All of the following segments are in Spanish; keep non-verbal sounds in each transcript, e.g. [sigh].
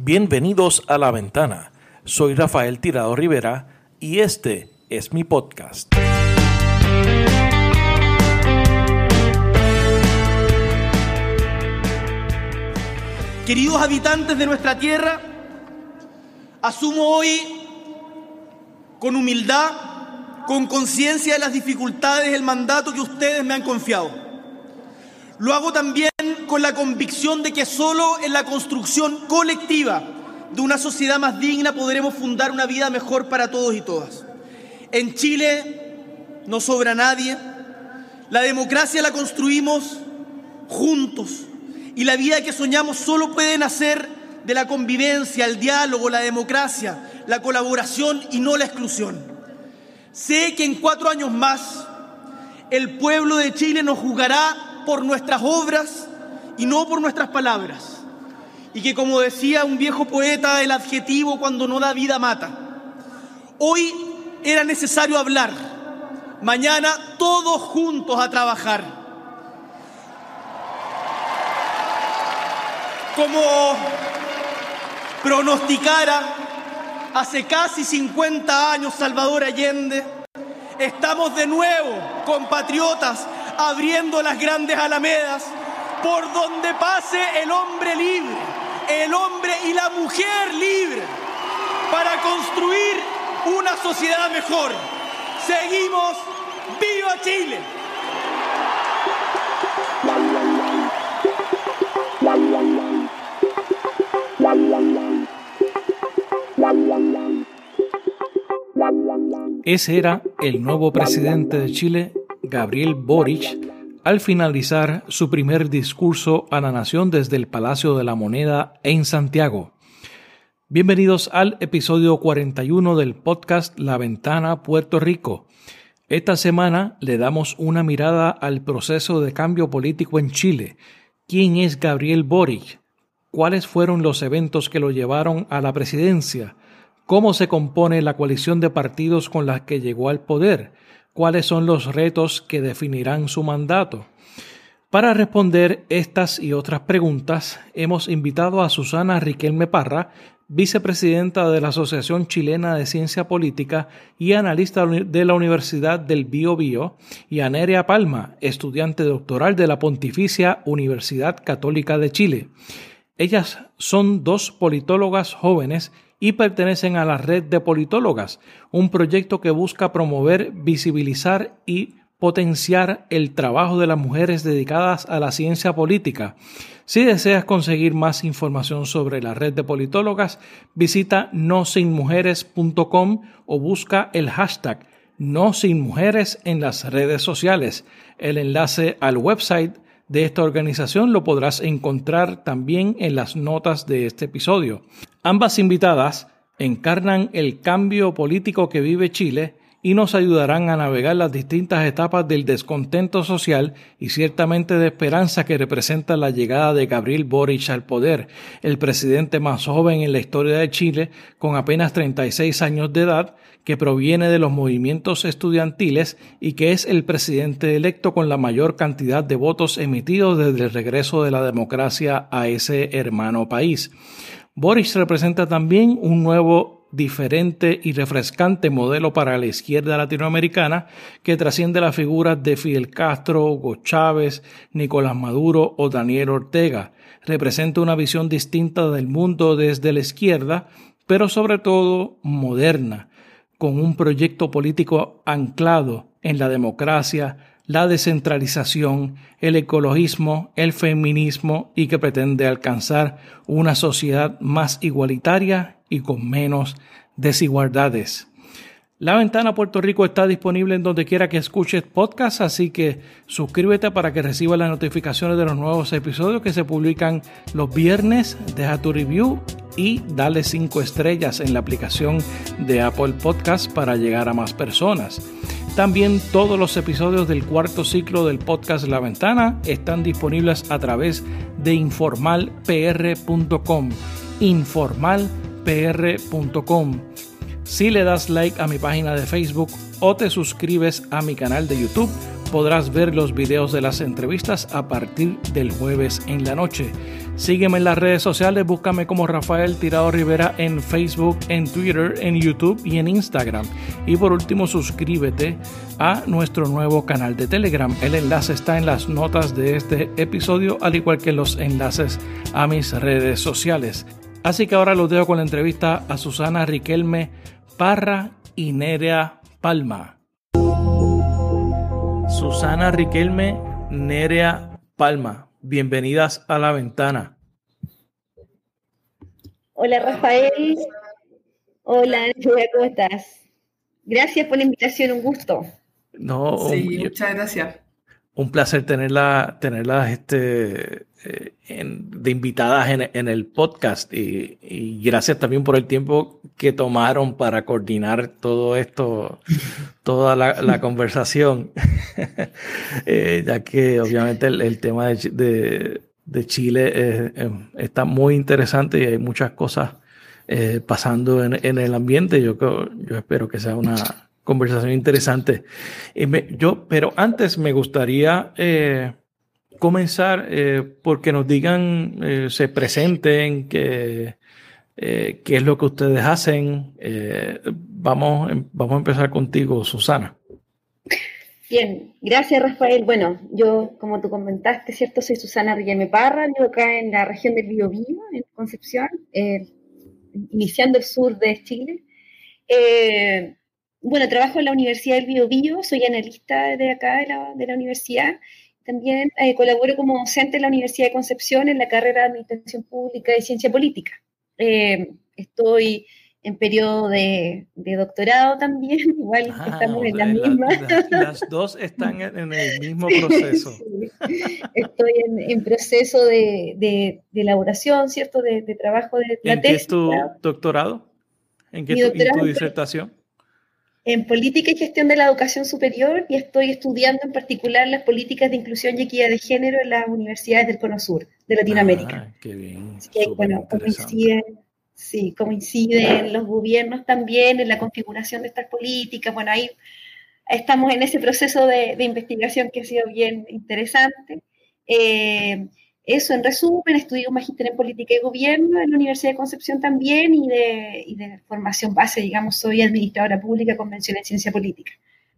Bienvenidos a La Ventana. Soy Rafael Tirado Rivera y este es mi podcast. Queridos habitantes de nuestra tierra, asumo hoy con humildad, con conciencia de las dificultades, el mandato que ustedes me han confiado. Lo hago también con la convicción de que solo en la construcción colectiva de una sociedad más digna podremos fundar una vida mejor para todos y todas. En Chile no sobra nadie, la democracia la construimos juntos y la vida que soñamos solo puede nacer de la convivencia, el diálogo, la democracia, la colaboración y no la exclusión. Sé que en cuatro años más el pueblo de Chile nos juzgará por nuestras obras y no por nuestras palabras. Y que como decía un viejo poeta, el adjetivo cuando no da vida mata. Hoy era necesario hablar, mañana todos juntos a trabajar. Como pronosticara hace casi 50 años Salvador Allende, estamos de nuevo, compatriotas, abriendo las grandes alamedas por donde pase el hombre libre, el hombre y la mujer libre, para construir una sociedad mejor. Seguimos, viva Chile. Ese era el nuevo presidente de Chile, Gabriel Boric, al finalizar su primer discurso a la nación desde el Palacio de la Moneda en Santiago. Bienvenidos al episodio 41 del podcast La Ventana Puerto Rico. Esta semana le damos una mirada al proceso de cambio político en Chile. ¿Quién es Gabriel Boric? ¿Cuáles fueron los eventos que lo llevaron a la presidencia? ¿Cómo se compone la coalición de partidos con la que llegó al poder? Cuáles son los retos que definirán su mandato. Para responder estas y otras preguntas, hemos invitado a Susana Riquelme Parra, vicepresidenta de la Asociación Chilena de Ciencia Política y analista de la Universidad del Bio Bio, y a Nerea Palma, estudiante doctoral de la Pontificia Universidad Católica de Chile. Ellas son dos politólogas jóvenes y pertenecen a la Red de Politólogas, un proyecto que busca promover, visibilizar y potenciar el trabajo de las mujeres dedicadas a la ciencia política. Si deseas conseguir más información sobre la red de politólogas, visita nosinmujeres.com o busca el hashtag no sin mujeres en las redes sociales. El enlace al website de esta organización lo podrás encontrar también en las notas de este episodio. Ambas invitadas encarnan el cambio político que vive Chile y nos ayudarán a navegar las distintas etapas del descontento social y ciertamente de esperanza que representa la llegada de Gabriel Boric al poder, el presidente más joven en la historia de Chile, con apenas 36 años de edad, que proviene de los movimientos estudiantiles y que es el presidente electo con la mayor cantidad de votos emitidos desde el regreso de la democracia a ese hermano país. Boric representa también un nuevo diferente y refrescante modelo para la izquierda latinoamericana que trasciende las figuras de Fidel Castro, Hugo Chávez, Nicolás Maduro o Daniel Ortega. Representa una visión distinta del mundo desde la izquierda, pero sobre todo moderna, con un proyecto político anclado en la democracia, la descentralización, el ecologismo, el feminismo y que pretende alcanzar una sociedad más igualitaria y con menos desigualdades. La ventana Puerto Rico está disponible en donde quiera que escuches podcast, así que suscríbete para que reciba las notificaciones de los nuevos episodios que se publican los viernes. Deja tu review y dale cinco estrellas en la aplicación de Apple Podcast para llegar a más personas. También todos los episodios del cuarto ciclo del podcast La Ventana están disponibles a través de informalpr.com. Informalpr.com. Si le das like a mi página de Facebook o te suscribes a mi canal de YouTube, podrás ver los videos de las entrevistas a partir del jueves en la noche. Sígueme en las redes sociales, búscame como Rafael Tirado Rivera en Facebook, en Twitter, en YouTube y en Instagram. Y por último, suscríbete a nuestro nuevo canal de Telegram. El enlace está en las notas de este episodio, al igual que los enlaces a mis redes sociales. Así que ahora los dejo con la entrevista a Susana Riquelme Parra y Nerea Palma. Susana Riquelme, Nerea Palma, bienvenidas a la ventana. Hola Rafael, hola Julia, ¿cómo estás? Gracias por la invitación, un gusto. No, sí, muchas gracias. Un placer tenerla, tenerla este, eh, de invitadas en, el podcast y, gracias también por el tiempo que tomaron para coordinar todo esto, [laughs] toda la, conversación, [laughs] eh, ya que obviamente el, tema de, Chile está muy interesante y hay muchas cosas eh, pasando en, el ambiente. Yo, yo espero que sea una conversación interesante. yo, pero antes me gustaría comenzar eh, porque nos digan, eh, se presenten, que, eh, qué es lo que ustedes hacen. vamos, em, vamos a empezar contigo, Susana. Bien, gracias Rafael. Bueno, yo, como tú comentaste, ¿cierto? Soy Susana Riquelme Parra, vivo acá en la región del Biobío, en Concepción, iniciando el sur de Chile. bueno, trabajo en la Universidad del Biobío, soy analista de acá de la, de la universidad también eh, colaboro como docente en la Universidad de Concepción en la carrera de Administración Pública y Ciencia Política. Eh, estoy en periodo de, doctorado también, [laughs] igual ah, estamos en la, misma. las dos están en, el mismo [laughs] proceso. Estoy en, proceso de, elaboración, ¿cierto? De, trabajo de la ¿En qué es tu doctorado? ¿En qué tu disertación? En política y gestión de la educación superior y estoy estudiando en particular las políticas de inclusión y equidad de género en las universidades del Cono Sur de Latinoamérica. Ah, qué bien. bueno, coinciden, sí, coinciden los gobiernos también en la configuración de estas políticas. Bueno, ahí estamos en ese proceso de, de investigación que ha sido bien interesante. Eh, eso, en resumen, estudié un magíster en política y gobierno en la Universidad de Concepción también y de, formación base, digamos, soy administradora pública convención en ciencia política.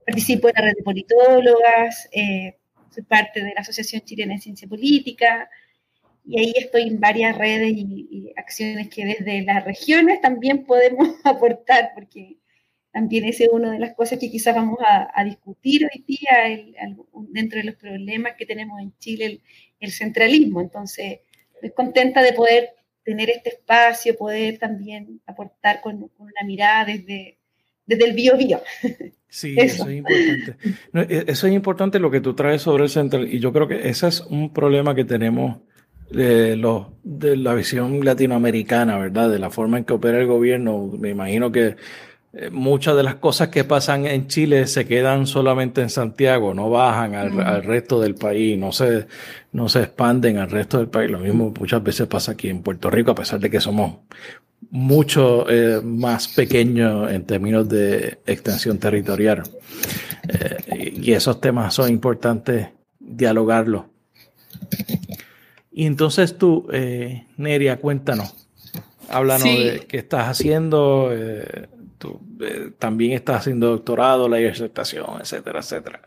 Participo en la red de politólogas, eh, soy parte de la Asociación Chilena de Ciencia Política y ahí estoy en varias redes y, acciones que desde las regiones también podemos [laughs] aportar, porque también esa es una de las cosas que quizás vamos a, discutir hoy día dentro de los problemas que tenemos en Chile, el centralismo. Entonces, estoy contenta de poder tener este espacio, poder también aportar con, una mirada desde, desde el bio bio. [laughs] Sí, eso. es importante. E, eso es importante lo que tú traes sobre el central. Y yo creo que ese es un problema que tenemos de, los, de la visión latinoamericana, ¿verdad? De la forma en que opera el gobierno. Me imagino que eh, muchas de las cosas que pasan en Chile se quedan solamente en Santiago, no bajan al, resto del país, no se, no se expanden al resto del país. Lo mismo muchas veces pasa aquí en Puerto Rico, a pesar de que somos mucho eh, más pequeños en términos de extensión territorial. Eh, y esos temas son importantes dialogarlos. Y entonces tú, Neria, cuéntanos, háblanos de qué estás haciendo eh, también estás haciendo doctorado, la disertación, etcétera, etcétera.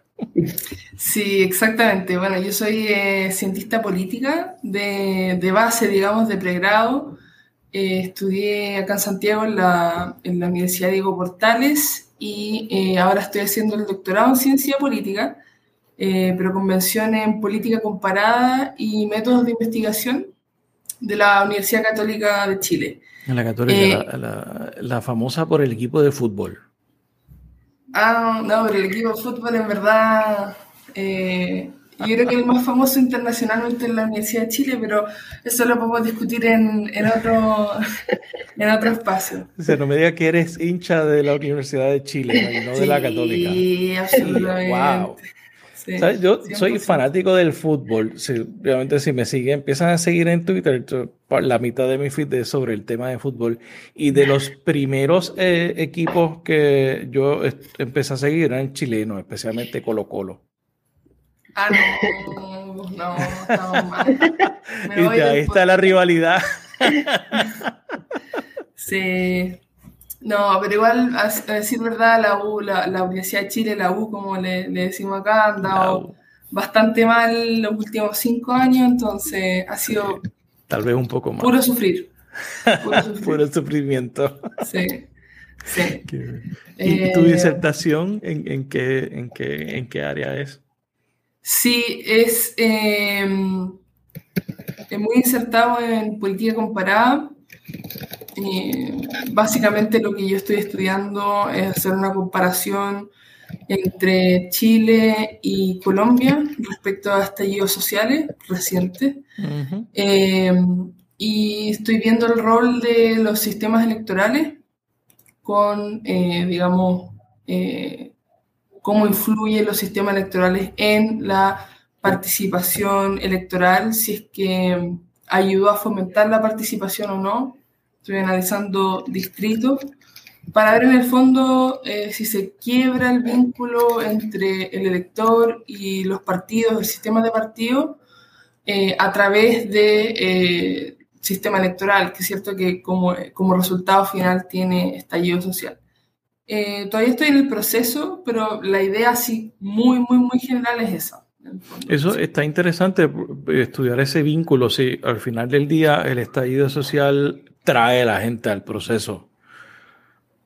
Sí, exactamente. Bueno, yo soy eh, cientista política de, de, base, digamos, de pregrado. Eh, estudié acá en Santiago en la, en la Universidad Diego Portales y ahora estoy haciendo el doctorado en ciencia política, pero convención en política comparada y métodos de investigación de la Universidad Católica de Chile. En la Católica, eh, la, famosa por el equipo de fútbol. Ah, no, pero el equipo de fútbol en verdad, eh, yo creo que el más famoso internacionalmente en la Universidad de Chile, pero eso lo podemos discutir en, en otro, [laughs] en otro espacio. O sea, no me digas que eres hincha de la Universidad de Chile, no de la Católica. Sí, absolutamente. wow. Yo soy fanático del fútbol. obviamente, si me siguen, empiezan a seguir en Twitter, la mitad de mi feed es sobre el tema de fútbol. Y de los [laughs] primeros eh, equipos que yo empecé a seguir eran chilenos, especialmente Colo Colo. Ah, no, [laughs] no, estamos [laughs] mal. ahí está la rivalidad. sí. No, pero igual, a, decir verdad, la U, la, Universidad de Chile, la U, como le, decimos acá, han dado bastante mal los últimos cinco años, entonces ha sido... Tal vez un poco más. Puro sufrir. Puro, [laughs] sufrimiento. Sí. Sí. [laughs] ¿Y tu eh, disertación en, en, qué, en, qué, en qué área es? Sí, es, em, es muy insertado en política comparada. Básicamente lo que yo estoy estudiando es hacer una comparación entre Chile y Colombia respecto a estallidos sociales recientes. Em, y estoy viendo el rol de los sistemas electorales con, eh, digamos, eh, cómo influyen los sistemas electorales en la participación electoral, si es que ayudó a fomentar la participación o no. Estoy analizando distritos para ver en el fondo eh, si se quiebra el vínculo entre el elector y los partidos, el sistema de partidos, a través de sistema electoral, que es cierto que como, como resultado final tiene estallido social. Eh, todavía estoy en el proceso, pero la idea así muy, muy, muy general es esa. Eso está interesante, estudiar ese vínculo, si al final del día el estallido social trae la gente al proceso.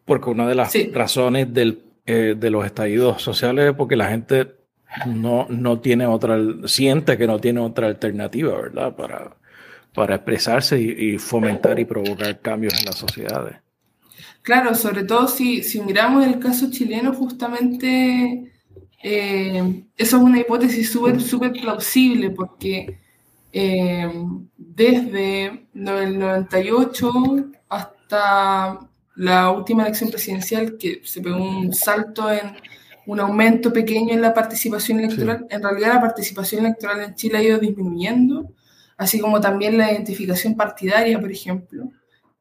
Porque una de las razones del, eh, de los estallidos sociales es porque la gente no, no tiene otra, siente que no tiene otra alternativa, ¿verdad? Para, para expresarse y, fomentar y provocar cambios en las sociedades. Claro, sobre todo si, si miramos el caso chileno, justamente eh, eso es una hipótesis súper súper plausible porque eh, desde el 98 hasta la última elección presidencial, que se pegó un salto en un aumento pequeño en la participación electoral, en realidad la participación electoral en Chile ha ido disminuyendo así como también la identificación partidaria, por ejemplo,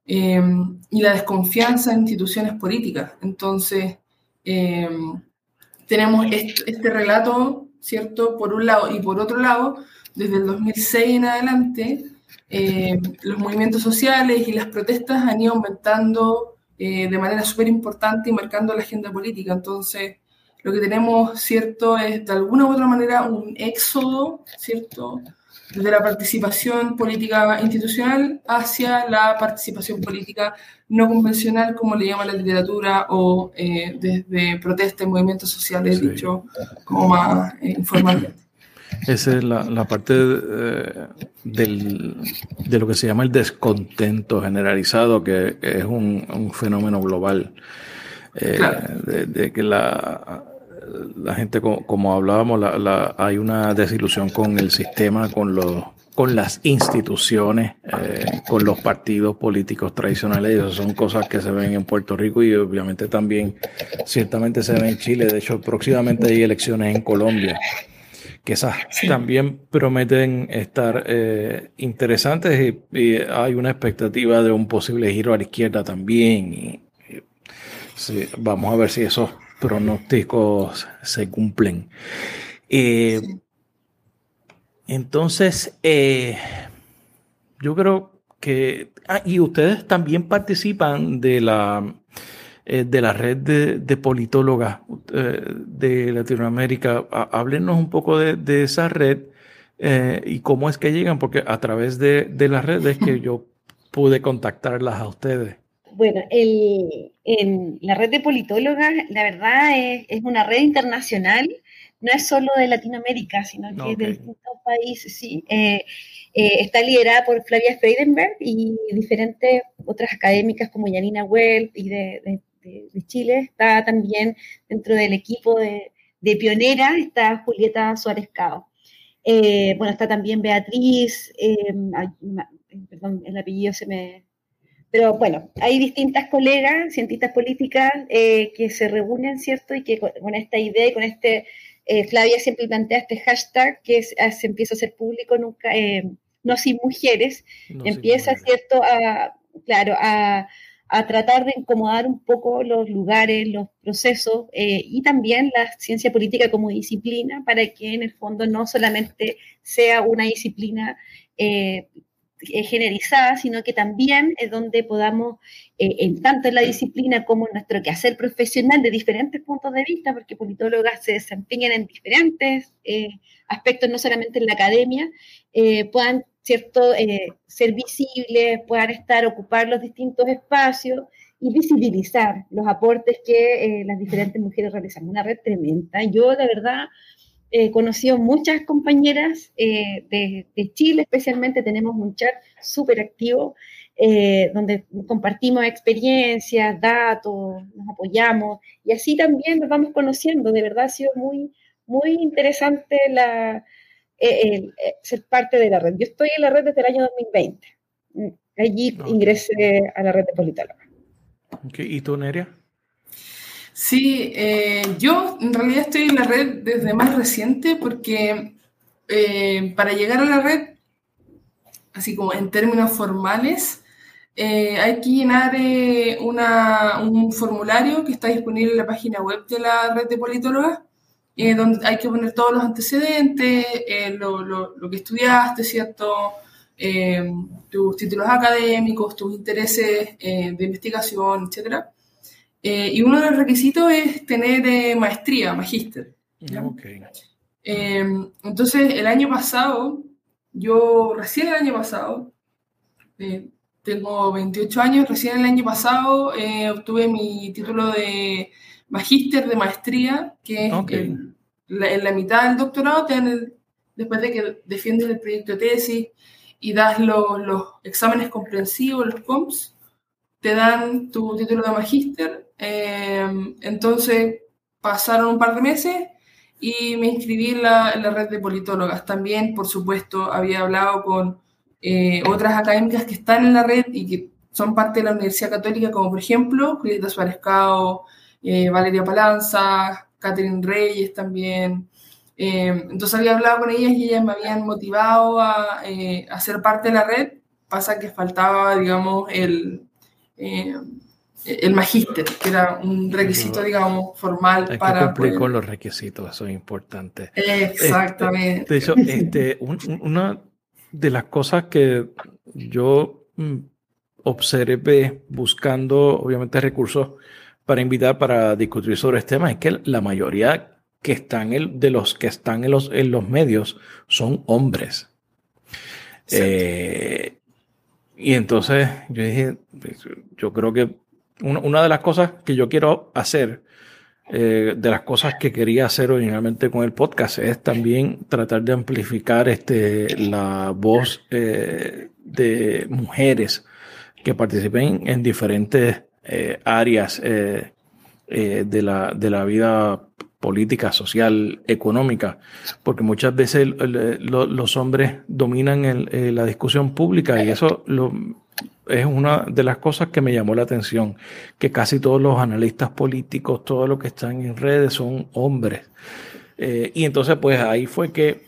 eh, y la desconfianza en instituciones políticas. Entonces, eh, tenemos este, relato, ¿cierto? Por un lado, y por otro lado, desde el 2006 en adelante, eh, los movimientos sociales y las protestas han ido aumentando de manera súper importante y marcando la agenda política. Entonces, lo que tenemos, ¿cierto?, es de alguna u otra manera un éxodo, ¿cierto?, desde la participación política institucional hacia la participación política no convencional, como le llama la literatura, o eh, desde protesta y movimientos sociales, dicho como más eh, informalmente. Esa es la, parte de, del, de lo que se llama el descontento generalizado, que es un, fenómeno global. Eh, de, que la, la gente, como, hablábamos, la, hay una desilusión con el sistema, con los con las instituciones, eh, con los partidos políticos tradicionales. Esas son cosas que se ven en Puerto Rico y obviamente también, ciertamente se ven en Chile. De hecho, próximamente hay elecciones en Colombia, que esas también prometen estar eh, interesantes y, hay una expectativa de un posible giro a la izquierda también. Y, vamos a ver si eso pronósticos se cumplen. Eh, entonces, eh, yo creo que... Ah, y ustedes también participan de la, eh, de la red de, politólogas de Latinoamérica. Háblenos un poco de, esa red y cómo es que llegan, porque a través de, de las redes que [laughs] yo pude contactarlas a ustedes. Bueno, el, en la red de politólogas, la verdad es, una red internacional, no es solo de Latinoamérica, sino que es de distintos países, sí. Eh, eh, está liderada por Flavia Freidenberg y diferentes otras académicas como Janina Well y de, Chile. Está también dentro del equipo de, Pionera, está Julieta Suárez Cao. Eh, bueno, está también Beatriz, perdón, el apellido se me, pero bueno, hay distintas colegas, cientistas políticas, eh, que se reúnen, ¿cierto? Y que con, esta idea y con este, eh, Flavia siempre plantea este hashtag que ah, se empieza a hacer público, nunca, eh, no sin mujeres, empieza, ¿cierto? A, claro, a, a tratar de incomodar un poco los lugares, los procesos eh, y también la ciencia política como disciplina para que en el fondo no solamente sea una disciplina eh, eh, sino que también es donde podamos, en tanto en la disciplina como en nuestro quehacer profesional de diferentes puntos de vista, porque politólogas se desempeñan en diferentes aspectos, no solamente en la academia, puedan ¿cierto? Eh, ser visibles, puedan estar, ocupar los distintos espacios y visibilizar los aportes que eh, las diferentes mujeres realizan. Una red tremenda. Yo, de verdad, he conocido muchas compañeras eh, de, de, Chile, especialmente tenemos un chat súper activo donde compartimos experiencias, datos, nos apoyamos y así también nos vamos conociendo. De verdad ha sido muy, muy interesante la, eh, eh, ser parte de la red. Yo estoy en la red desde el año 2020. Mm, allí ingresé a la red de politóloga. ¿Y tú, Neria? Sí, eh, yo en realidad estoy en la red desde más reciente porque para llegar a la red, así como en términos formales, hay que llenar un formulario que está disponible en la página web de la red de politólogas eh, donde hay que poner todos los antecedentes, eh, lo, lo, que estudiaste, ¿cierto? Eh, tus títulos académicos, tus intereses de investigación, etc. y uno de los requisitos es tener maestría, magíster. Okay. entonces, el año pasado, yo recién el año pasado, tengo 28 años, recién el año pasado obtuve mi título de magíster de maestría, que es en, la, mitad del doctorado, después de que defiendes el proyecto de tesis y das los exámenes comprensivos, los COMS, te dan tu título de magíster. Eh, entonces pasaron un par de meses y me inscribí en la, red de politólogas. También, por supuesto, había hablado con eh, otras académicas que están en la red y que son parte de la Universidad Católica, como por ejemplo Julieta Suárez Cao, eh, Valeria Palanza, Catherine Reyes también. Eh, entonces había hablado con ellas y ellas me habían motivado a, eh, ser parte de la red. Pasa que faltaba, digamos, el, el magíster, que era un requisito, digamos, formal Hay para. Que cumplir con los requisitos, eso es importante. Exactamente. Este, de hecho, este, [laughs] una de las cosas que yo mm, observé buscando, obviamente, recursos para invitar para discutir sobre este tema es que la mayoría que están de los que están en los, en los medios son hombres. Eh, y entonces yo dije, yo creo que una, de las cosas que yo quiero hacer, eh, de las cosas que quería hacer originalmente con el podcast, es también tratar de amplificar este, la voz eh, de mujeres que participen en diferentes eh, áreas eh, eh, de, la, de la vida política, social, económica, porque muchas veces los hombres dominan la discusión pública y eso es una de las cosas que me llamó la atención, que casi todos los analistas políticos, todos los que están en redes son hombres. y entonces pues ahí fue que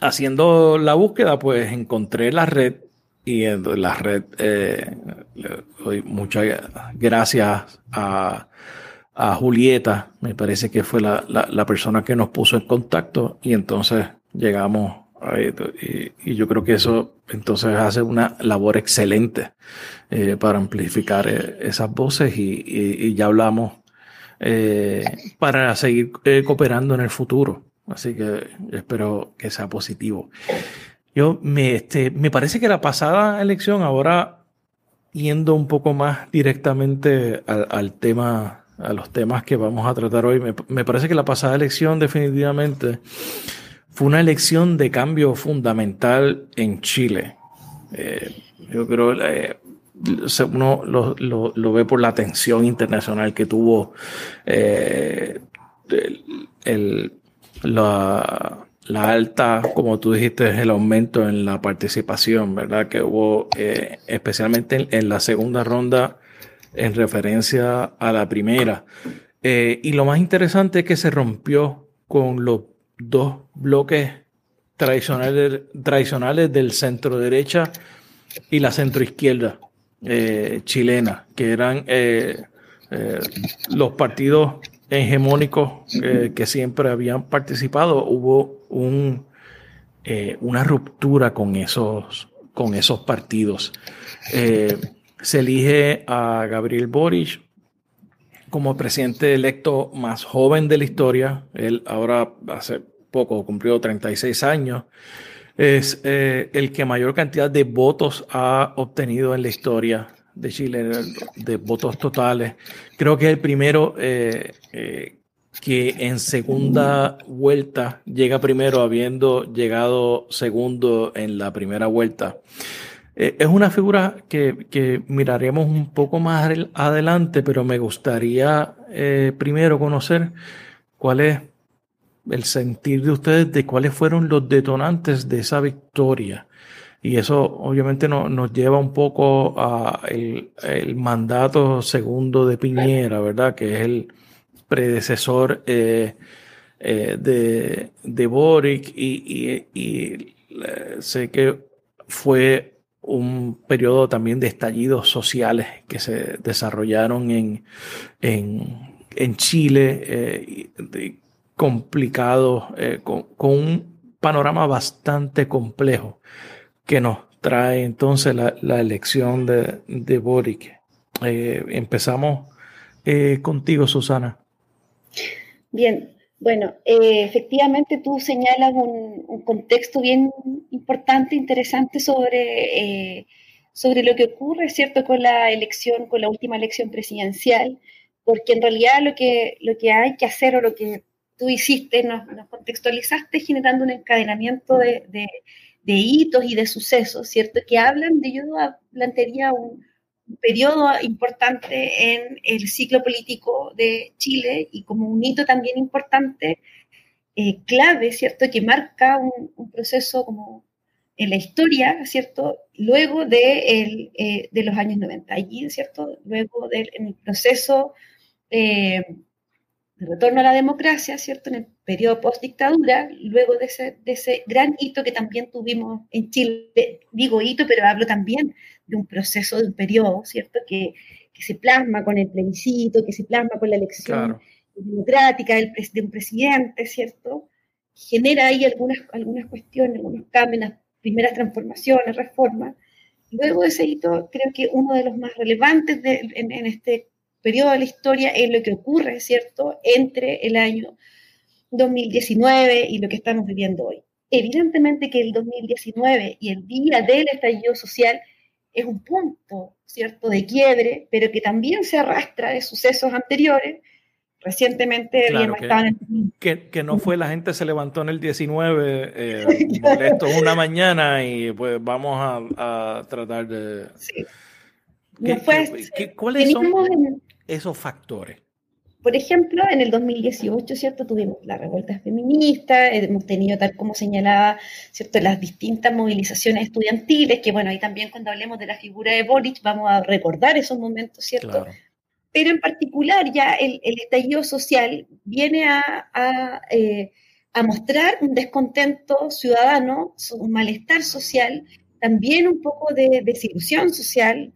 haciendo la búsqueda pues encontré la red y en la red, eh, doy muchas gracias a, Julieta, me parece que fue la, la, persona que nos puso en contacto y entonces llegamos a y, y, yo creo que eso entonces hace una labor excelente eh, para amplificar eh, esas voces y, y, ya hablamos eh, para seguir cooperando en el futuro. Así que espero que sea positivo. Yo me, este, me parece que la pasada elección, ahora yendo un poco más directamente al, tema, a los temas que vamos a tratar hoy, me, parece que la pasada elección definitivamente fue una elección de cambio fundamental en Chile. Eh, yo creo eh, uno lo, lo, ve por la atención internacional que tuvo eh, el, la, la alta, como tú dijiste, es el aumento en la participación, ¿verdad? Que hubo eh, especialmente en, la segunda ronda en referencia a la primera. Eh, y lo más interesante es que se rompió con los dos bloques tradicionales, tradicionales del centro derecha y la centro izquierda. chilena, que eran los partidos hegemónicos que siempre habían participado. Hubo un, una ruptura con esos, con esos partidos. se elige a Gabriel Boric como presidente electo más joven de la historia. Él ahora hace poco cumplió 36 años. Es eh, el que mayor cantidad de votos ha obtenido en la historia de Chile, de votos totales. Creo que es el primero eh, eh, que en segunda vuelta llega primero habiendo llegado segundo en la primera vuelta. Eh, es una figura que, miraremos un poco más adelante, pero me gustaría eh, primero conocer cuál es el sentir de ustedes de cuáles fueron los detonantes de esa victoria. Y eso obviamente nos lleva un poco a el, mandato segundo de Piñera, ¿verdad? Que es el predecesor eh, de, de, Boric y, y sé que fue un periodo también de estallidos sociales que se desarrollaron en, en, Chile, eh, complicados, eh, con, un panorama bastante complejo que nos trae entonces la, elección de, de Boric. Eh, empezamos contigo, Susana. Bien, bueno, eh, efectivamente tú señalas un, contexto bien importante, interesante sobre, eh, sobre lo que ocurre, ¿cierto?, con la elección, con la última elección presidencial, porque en realidad lo que, lo que hay que hacer o lo que tú hiciste, nos, contextualizaste generando un encadenamiento de, de, de, hitos y de sucesos, ¿cierto?, que hablan de, yo plantearía un, periodo importante en el ciclo político de Chile y como un hito también importante, eh, clave, ¿cierto?, que marca un, proceso como en la historia, ¿cierto?, luego de, el, eh, de los años 90, allí, ¿cierto?, luego del proceso eh, de retorno a la democracia, ¿cierto?, en el periodo post-dictadura, luego de ese, de ese gran hito que también tuvimos en Chile, digo hito, pero hablo también de un proceso, de un periodo, ¿cierto? Que, se plasma con el plebiscito, que se plasma con la elección democrática del, de un presidente, ¿cierto? Genera ahí algunas, algunas cuestiones, algunos cambios, las primeras transformaciones, reformas. Luego de ese hito, creo que uno de los más relevantes en, en, este periodo de la historia es lo que ocurre, ¿cierto?, entre el año 2019 y lo que estamos viviendo hoy. Evidentemente que el 2019 y el día del estallido social es un punto, ¿cierto?, de quiebre, pero que también se arrastra de sucesos anteriores. Recientemente que, que, no fue la gente se levantó en el 19 eh, [laughs] molesto una mañana y pues vamos a, tratar de... Sí. ¿Cuáles son esos factores? Por ejemplo, en el 2018, ¿cierto? Tuvimos la revuelta feminista, hemos tenido, tal como señalaba, ¿cierto? Las distintas movilizaciones estudiantiles, que bueno, ahí también cuando hablemos de la figura de Boric vamos a recordar esos momentos, ¿cierto? Pero en particular ya el, estallido social viene a, eh, a mostrar un descontento ciudadano, un malestar social, también un poco de desilusión social,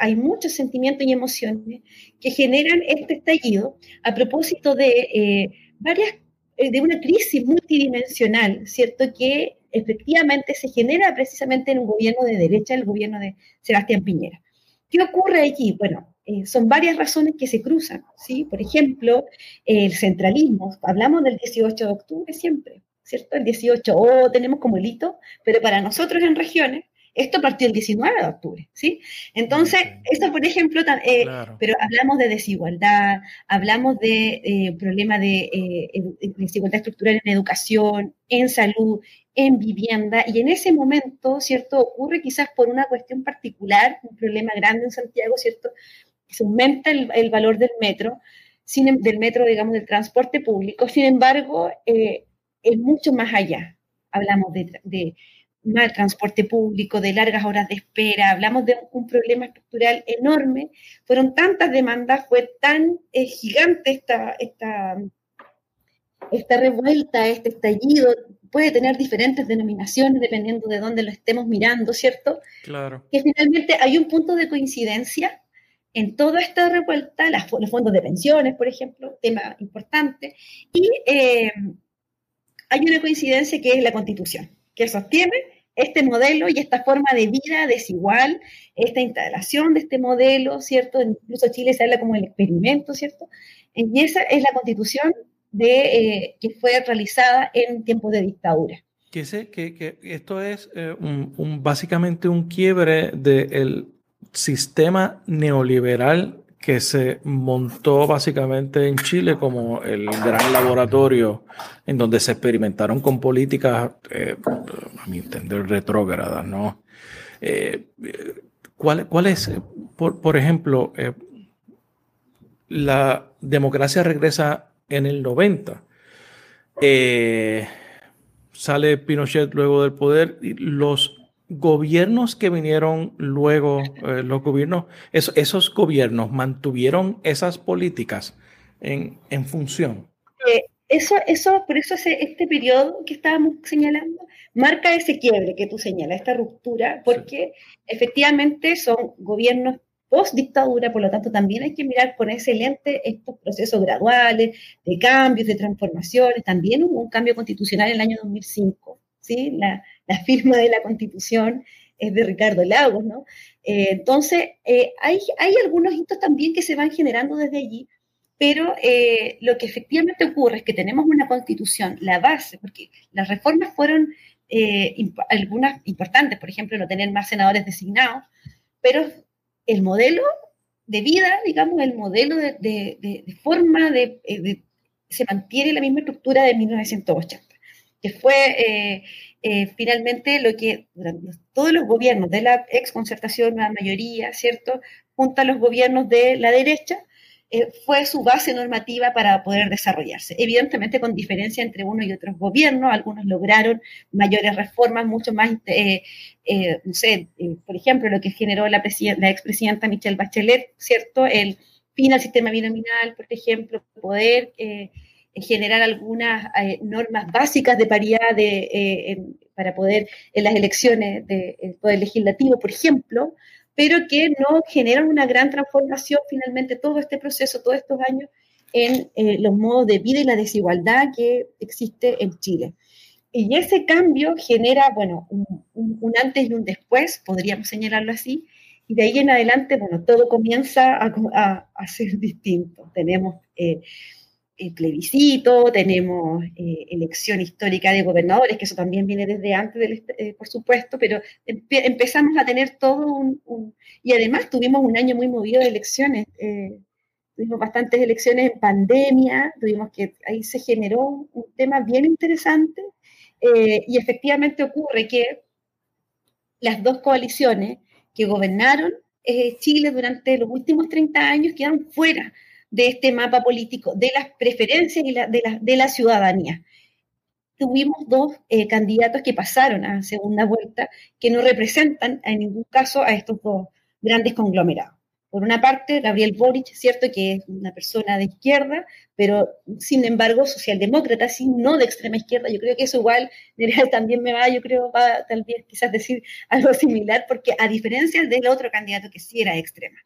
hay muchos sentimientos y emociones que generan este estallido a propósito de eh, varias, eh, de una crisis multidimensional, ¿cierto? Que efectivamente se genera precisamente en un gobierno de derecha, el gobierno de Sebastián Piñera. ¿Qué ocurre allí? Bueno, eh, son varias razones que se cruzan, ¿sí? Por ejemplo, el centralismo. Hablamos del 18 de octubre siempre, ¿cierto? El 18, oh, tenemos como el hito, pero para nosotros en regiones esto partió el 19 de octubre, ¿sí? Entonces, esto, por ejemplo, eh, pero hablamos de desigualdad, hablamos de eh, problema de eh, desigualdad estructural en educación, en salud, en vivienda, y en ese momento, ¿cierto? Ocurre quizás por una cuestión particular, un problema grande en Santiago, ¿cierto? Se aumenta el, valor del metro, sin, em, del metro, digamos, del transporte público, sin embargo, es mucho más allá. Hablamos de mal transporte público, de largas horas de espera, hablamos de un problema estructural enorme, fueron tantas demandas, fue tan eh, gigante esta, esta, esta revuelta, este estallido, puede tener diferentes denominaciones dependiendo de dónde lo estemos mirando, ¿cierto? Claro. Que finalmente hay un punto de coincidencia en toda esta revuelta, los fondos de pensiones, por ejemplo, tema importante, y eh, hay una coincidencia que es la constitución, que sostiene este modelo y esta forma de vida desigual, esta instalación de este modelo, ¿cierto? Incluso Chile se habla como el experimento, ¿cierto? Y esa es la constitución de, eh, que fue realizada en tiempos de dictadura. Que, sé, que, esto es eh, un, básicamente un quiebre del sistema neoliberal que se montó básicamente en Chile como el gran laboratorio en donde se experimentaron con políticas, eh, a mi entender, retrógradas, ¿no? Eh, ¿cuál, ¿cuál, es, por, por ejemplo, eh, la democracia regresa en el 90? sale Pinochet luego del poder y los gobiernos que vinieron luego, eh, los gobiernos, esos gobiernos mantuvieron esas políticas en, en función. Eh, eso, eso, por eso este periodo que estábamos señalando marca ese quiebre que tú señalas, esta ruptura, porque efectivamente son gobiernos post dictadura, por lo tanto también hay que mirar con ese lente estos procesos graduales de cambios, de transformaciones. También hubo un cambio constitucional en el año 2005, ¿sí? La, la firma de la Constitución es de Ricardo Lagos, ¿no? Eh, entonces, eh, hay, hay algunos hitos también que se van generando desde allí, pero eh, lo que efectivamente ocurre es que tenemos una constitución, la base, porque las reformas fueron algunas importantes, por ejemplo, no tener más senadores designados, pero el modelo de vida, digamos, el modelo de, forma de, se mantiene la misma estructura de 1980, que fue eh, finalmente lo que todos los gobiernos de la ex concertación, la mayoría, ¿cierto?, junto a los gobiernos de la derecha, eh, fue su base normativa para poder desarrollarse. Evidentemente con diferencia entre uno y otros gobiernos, algunos lograron mayores reformas, mucho más, eh, no sé, por ejemplo, lo que generó la, la expresidenta Michelle Bachelet, ¿cierto?, el fin al sistema binominal, por ejemplo, poder generar algunas eh, normas básicas de paridad eh, para poder en las elecciones del poder legislativo, por ejemplo, pero que no generan una gran transformación finalmente todo este proceso, todos estos años en eh, los modos de vida y la desigualdad que existe en Chile. Y ese cambio genera, bueno, un, antes y un después, podríamos señalarlo así, y de ahí en adelante, bueno, todo comienza a, a, ser distinto. Tenemos plebiscito, tenemos eh, elección histórica de gobernadores, que eso también viene desde antes, eh, por supuesto, pero empezamos a tener todo un, Y además tuvimos un año muy movido de elecciones. Eh, tuvimos bastantes elecciones en pandemia, tuvimos que ahí se generó un tema bien interesante y efectivamente ocurre que las dos coaliciones que gobernaron Chile durante los últimos 30 años quedaron fuera de este mapa político, de las preferencias y de, la, de la ciudadanía. Tuvimos dos eh, candidatos que pasaron a segunda vuelta que no representan en ningún caso a estos dos grandes conglomerados. Por una parte, Gabriel Boric, cierto que es una persona de izquierda, pero sin embargo socialdemócrata, sí, no de extrema izquierda. Yo creo que eso igual, [laughs] también me va, yo creo, va tal vez quizás decir [laughs] algo similar, porque a diferencia del otro candidato que sí era extrema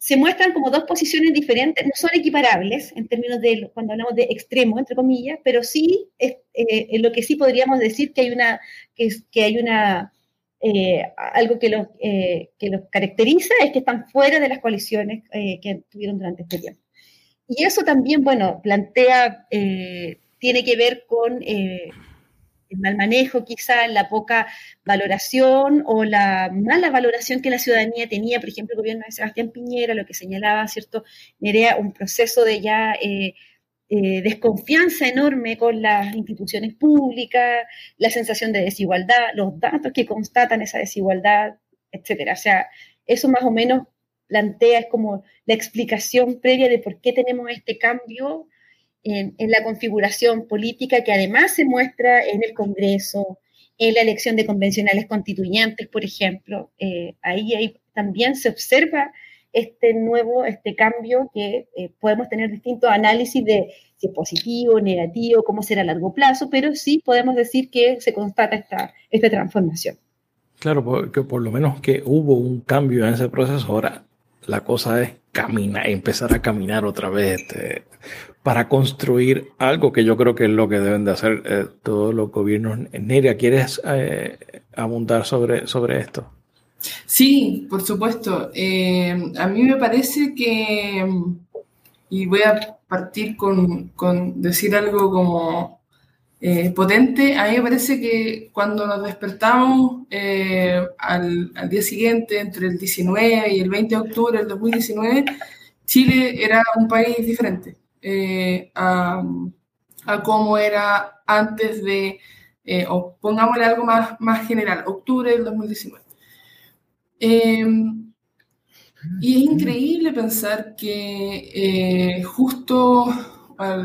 se muestran como dos posiciones diferentes, no son equiparables en términos de cuando hablamos de extremo, entre comillas, pero sí es, eh, en lo que sí podríamos decir que hay una, que, que hay una eh, algo que los, eh, que los caracteriza es que están fuera de las coaliciones que tuvieron durante este tiempo. Y eso también, bueno, plantea, tiene que ver con el mal manejo, quizá la poca valoración o la mala valoración que la ciudadanía tenía, por ejemplo, el gobierno de Sebastián Piñera, lo que señalaba, ¿cierto? Nerea, un proceso de ya eh, eh, desconfianza enorme con las instituciones públicas, la sensación de desigualdad, los datos que constatan esa desigualdad, etcétera. O sea, eso más o menos plantea, es como la explicación previa de por qué tenemos este cambio en, la configuración política que además se muestra en el Congreso, en la elección de convencionales constituyentes, por ejemplo. Eh, ahí, también se observa este nuevo, este cambio que eh, podemos tener distintos análisis de si es positivo, negativo, cómo será a largo plazo, pero sí podemos decir que se constata esta, esta transformación. Claro, porque por lo menos que hubo un cambio en ese proceso, ahora la cosa es caminar, empezar a caminar otra vez este, para construir algo que yo creo que es lo que deben de hacer eh, todos los gobiernos. Neria, ¿quieres eh, abundar sobre, sobre esto? Sí, por supuesto. Eh, a mí me parece que, y voy a partir con, con decir algo como eh, potente, a mí me parece que cuando nos despertamos eh, al, día siguiente, entre el 19 y el 20 de octubre del 2019, Chile era un país diferente a, a cómo era antes de, o pongámosle algo más, más general, octubre del 2019. Em, y es increíble pensar que eh,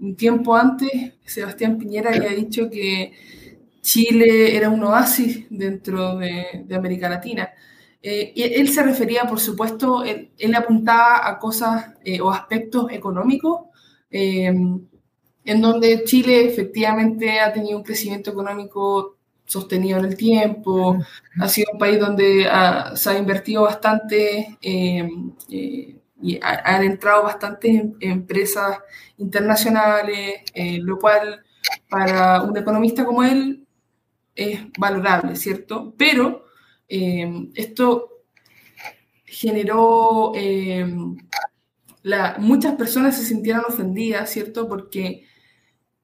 un tiempo antes, Sebastián Piñera había dicho que Chile era un oasis dentro de, América Latina. Eh, y él se refería, por supuesto, él, apuntaba a cosas eh, o aspectos económicos, em, en donde Chile efectivamente ha tenido un crecimiento económico sostenido en el tiempo, ha sido un país donde se ha invertido bastante eh, eh, y han entrado bastantes em, empresas internacionales, eh, lo cual para un economista como él es valorable, ¿cierto? Pero esto generó, la, muchas personas se sintieron ofendidas, ¿cierto? Porque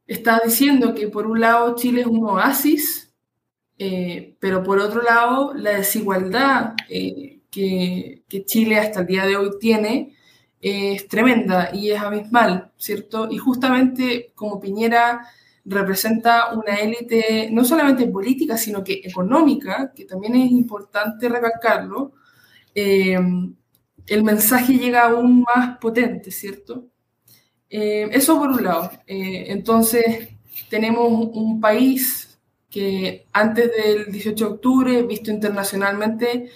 está diciendo que por un lado Chile es un oasis, eh, pero por otro lado, la desigualdad eh, que, Chile hasta el día de hoy tiene es tremenda y es abismal, ¿cierto? Y justamente como Piñera representa una élite no solamente política, sino que económica, que también es importante recalcarlo, eh, el mensaje llega aún más potente, ¿cierto? eso por un lado. entonces, tenemos un país que antes del 18 de octubre, visto internacionalmente,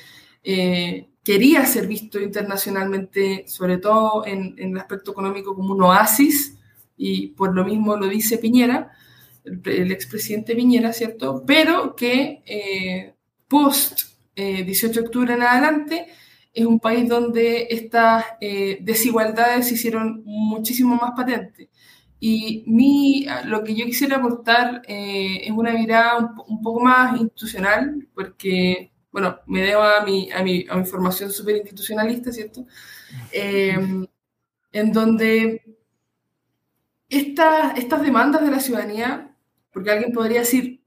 eh, quería ser visto internacionalmente, sobre todo en, el aspecto económico, como un oasis, y por lo mismo lo dice Piñera, el, expresidente Piñera, ¿cierto? Pero que eh, post 18 eh, de octubre en adelante es un país donde estas desigualdades se hicieron muchísimo más patentes. Y mi, lo que yo quisiera aportar eh, es una mirada un, poco más institucional, porque, bueno, me debo a mi, a mi, a mi formación súper institucionalista, ¿cierto? Em, en donde estas demandas de la ciudadanía, porque alguien podría decir,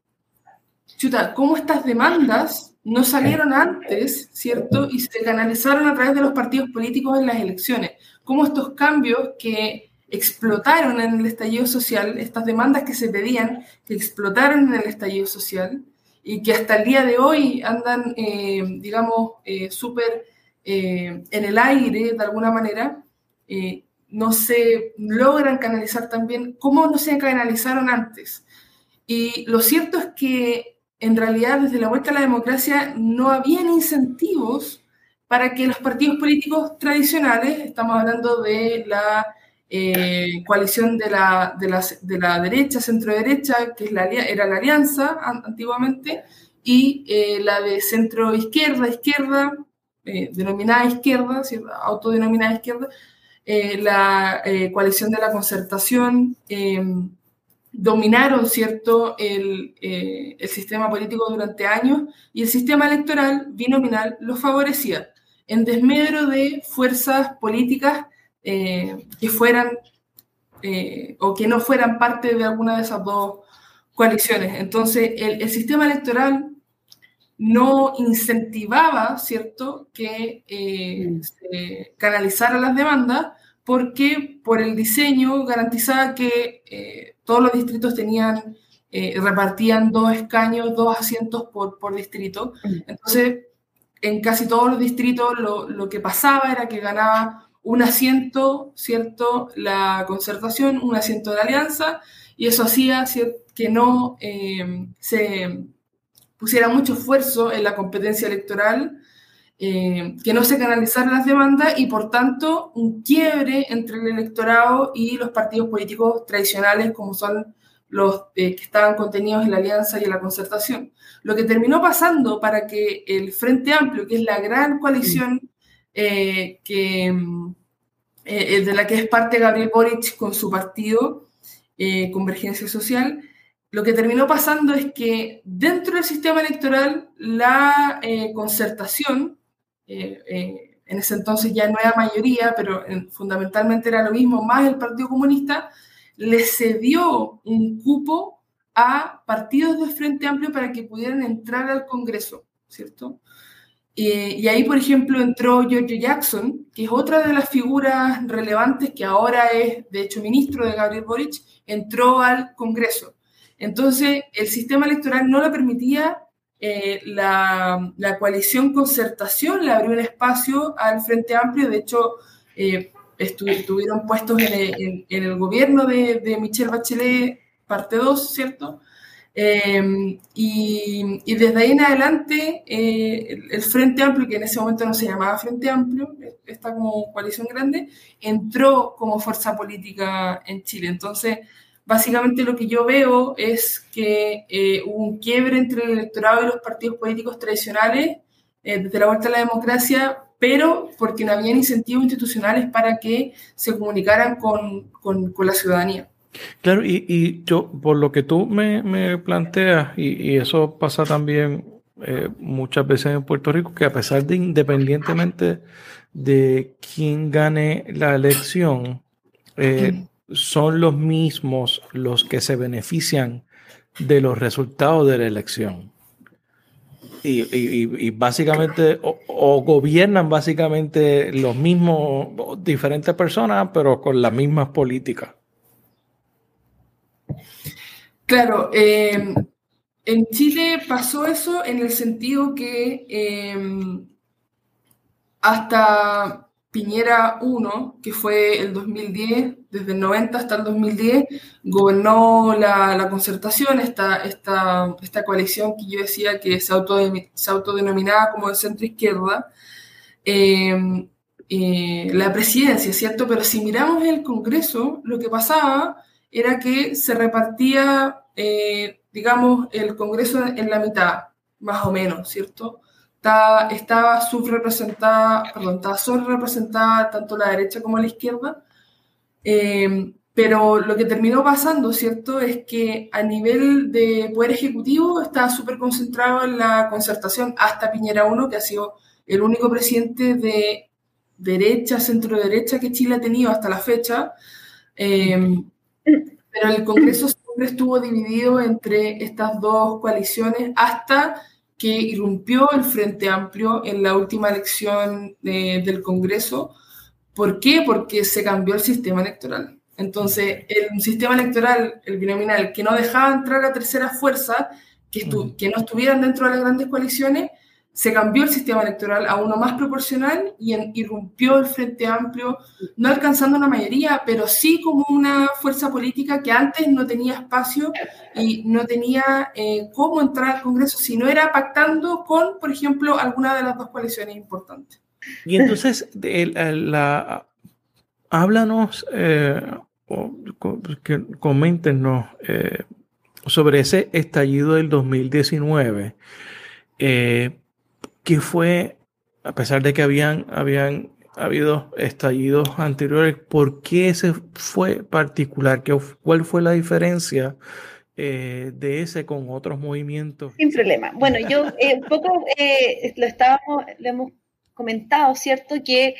chuta, ¿cómo estas demandas no salieron antes, ¿cierto? Y se canalizaron a través de los partidos políticos en las elecciones. ¿Cómo estos cambios que explotaron en el estallido social, estas demandas que se pedían, que explotaron en el estallido social y que hasta el día de hoy andan, eh, digamos, eh, súper eh, en el aire de alguna manera, no se logran canalizar también como no se canalizaron antes. Y lo cierto es que en realidad desde la vuelta a la democracia no habían incentivos para que los partidos políticos tradicionales, estamos hablando de la eh, coalición de la, de, la, de la, derecha, centro-derecha, que es la, era la alianza antiguamente, y eh, la de centro-izquierda, izquierda, eh, denominada izquierda, autodenominada izquierda, la coalición de la concertación, dominaron ¿cierto? El, el, sistema político durante años y el sistema electoral binominal lo favorecía en desmedro de fuerzas políticas eh, que fueran eh, o que no fueran parte de alguna de esas dos coaliciones. Entonces, el, sistema electoral no incentivaba, ¿cierto?, que eh, mm. se canalizaran las demandas porque por el diseño garantizaba que todos los distritos tenían, repartían dos escaños, dos asientos por, por distrito. Mm. Entonces, en casi todos los distritos lo, lo, que pasaba era que ganaba un asiento, ¿cierto? La concertación, un asiento de alianza, y eso hacía que no eh, se pusiera mucho esfuerzo en la competencia electoral eh, que no se canalizaran las demandas y por tanto un quiebre entre el electorado y los partidos políticos tradicionales como son los eh, que estaban contenidos en la alianza y en la concertación. Lo que terminó pasando para que el Frente Amplio, que es la gran coalición eh, que, de la que es parte Gabriel Boric con su partido, Convergencia Social, lo que terminó pasando es que dentro del sistema electoral la concertación eh, eh, en ese entonces ya no era mayoría, pero fundamentalmente era lo mismo, más el Partido Comunista, le cedió un cupo a partidos de Frente Amplio para que pudieran entrar al Congreso, ¿cierto? Eh, y ahí, por ejemplo, entró George Jackson, que es otra de las figuras relevantes que ahora es, de hecho, ministro de Gabriel Boric, entró al Congreso. Entonces, el sistema electoral no le permitía eh, la, coalición concertación le abrió un espacio al Frente Amplio, de hecho, eh, estuvieron puestos en el, gobierno de, Michelle Bachelet, parte 2, ¿cierto? Eh, y, desde ahí en adelante, el, Frente Amplio, que en ese momento no se llamaba Frente Amplio, está como coalición grande, entró como fuerza política en Chile. Entonces, Básicamente lo que yo veo es que eh, hubo un quiebre entre el electorado y los partidos políticos tradicionales eh, desde la vuelta a la democracia, pero porque no habían incentivos institucionales para que se comunicaran con, con, la ciudadanía. Claro, y, y, yo, por lo que tú me, me planteas, y, y, eso pasa también eh, muchas veces en Puerto Rico, que a pesar de independientemente de quién gane la elección, eh, son los mismos los que se benefician de los resultados de la elección. Y, básicamente, o, gobiernan básicamente los mismos, diferentes personas, pero con las mismas políticas. Claro, eh, en Chile pasó eso en el sentido que eh, hasta Piñera 1, que fue el 2010, desde el 90 hasta el 2010, gobernó la, concertación, esta, esta, esta, coalición que yo decía que se, se autodenominaba como de centro izquierda, em, eh, la presidencia, ¿cierto? Pero si miramos el Congreso, lo que pasaba era que se repartía, eh, digamos, el Congreso en la mitad, más o menos, ¿cierto? estaba subrepresentada, perdón, estaba subrepresentada tanto la derecha como la izquierda, eh, pero lo que terminó pasando, ¿cierto?, es que a nivel de poder ejecutivo estaba súper concentrado en la concertación hasta Piñera 1, que ha sido el único presidente de derecha, centro derecha que Chile ha tenido hasta la fecha. Eh, pero el Congreso siempre estuvo dividido entre estas dos coaliciones hasta que irrumpió el Frente Amplio en la última elección del Congreso. ¿Por qué? Porque se cambió el sistema electoral. Entonces, el sistema electoral, el binominal, que no dejaba entrar a terceras fuerzas, que, que no estuvieran dentro de las grandes coaliciones, se cambió el sistema electoral a uno más proporcional y irrumpió el Frente Amplio, no alcanzando una mayoría, pero sí como una fuerza política que antes no tenía espacio y no tenía eh, cómo entrar al Congreso, si no era pactando con, por ejemplo, alguna de las dos coaliciones importantes. Y entonces, la, háblanos, eh, que coméntenos eh, sobre ese estallido del 2019. Eh, ¿Qué fue, a pesar de que habían, habían habido estallidos anteriores, por qué ese fue particular? ¿Qué, ¿Cuál fue la diferencia eh, de ese con otros movimientos? Sin problema. Bueno, yo eh, un poco eh, lo estábamos, lo hemos comentado, ¿cierto? Que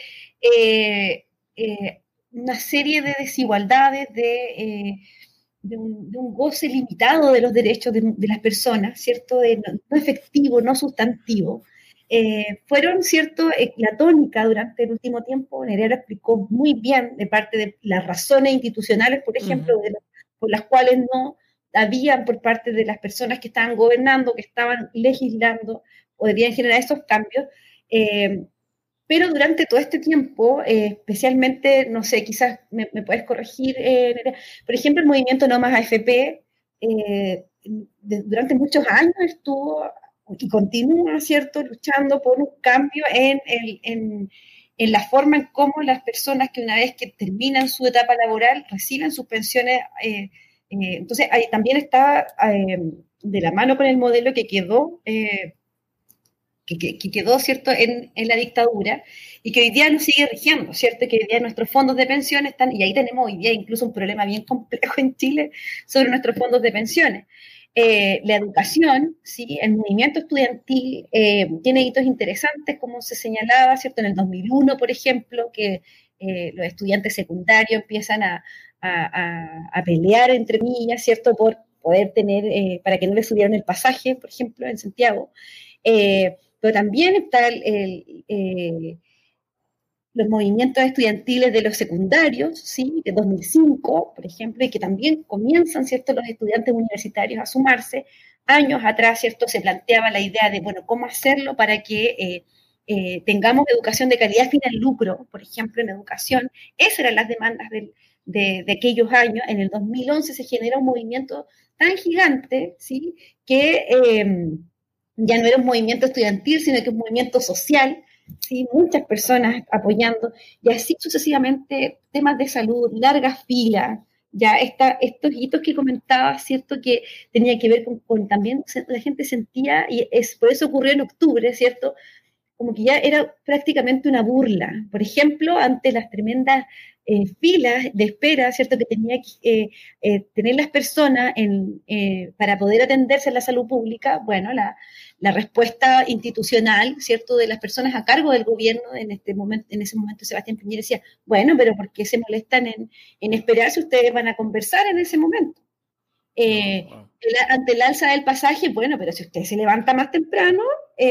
una serie de desigualdades, de, de, un, goce limitado de los derechos de, las personas, ¿cierto? No efectivo, no sustantivo, eh, fueron, ¿cierto?, eh, la tónica durante el último tiempo. Nerea explicó muy bien de parte de las razones institucionales, por ejemplo, por las cuales no habían por parte de las personas que estaban gobernando, que estaban legislando, podrían generar esos cambios. Eh, pero durante todo este tiempo, especialmente, no sé, quizás me, puedes corregir, por ejemplo, el movimiento No Más AFP, durante muchos años estuvo y continúa, ¿cierto?, luchando por un cambio en, en, en, la forma en cómo las personas que una vez que terminan su etapa laboral reciben sus pensiones. Eh, eh, entonces, ahí también está de la mano con el modelo que quedó que, quedó, ¿cierto?, en, en, la dictadura y que hoy día nos sigue rigiendo, ¿cierto?, que hoy día nuestros fondos de pensiones están, y ahí tenemos hoy día incluso un problema bien complejo en Chile sobre nuestros fondos de pensiones. Eh, la educación, ¿sí? el movimiento estudiantil eh, tiene hitos interesantes, como se señalaba, ¿cierto? En el 2001, por ejemplo, que eh, los estudiantes secundarios empiezan a, a, a, pelear entre millas, ¿cierto? Por poder tener, para que no les subieran el pasaje, por ejemplo, en Santiago. Pero también está eh, los movimientos estudiantiles de los secundarios, ¿sí? de 2005, por ejemplo, y que también comienzan ¿cierto? los estudiantes universitarios a sumarse. Años atrás ¿cierto? se planteaba la idea de, bueno, cómo hacerlo para que eh, eh, tengamos educación de calidad sin el lucro, por ejemplo, en educación. Esas eran las demandas de, aquellos años. En el 2011 se genera un movimiento tan gigante, ¿sí? Que ya no era un movimiento estudiantil, sino que un movimiento social, ¿sí? muchas personas apoyando, y así sucesivamente, temas de salud, largas filas, ya está, estos hitos que comentaba, ¿cierto? Que tenía que ver con, también, la gente sentía, y es, por eso ocurrió en octubre, ¿cierto? Como que ya era prácticamente una burla. Por ejemplo, ante las tremendas eh, filas de espera, ¿cierto? Que tenía que eh, eh, tener las personas en, para poder atenderse en la salud pública. Bueno, la, la, respuesta institucional, ¿cierto? De las personas a cargo del gobierno en, este momento, en ese momento Sebastián Piñera decía, bueno, pero ¿por qué se molestan en, en esperar si ustedes van a conversar en ese momento? ante el alza del pasaje, bueno, pero si usted se levanta más temprano,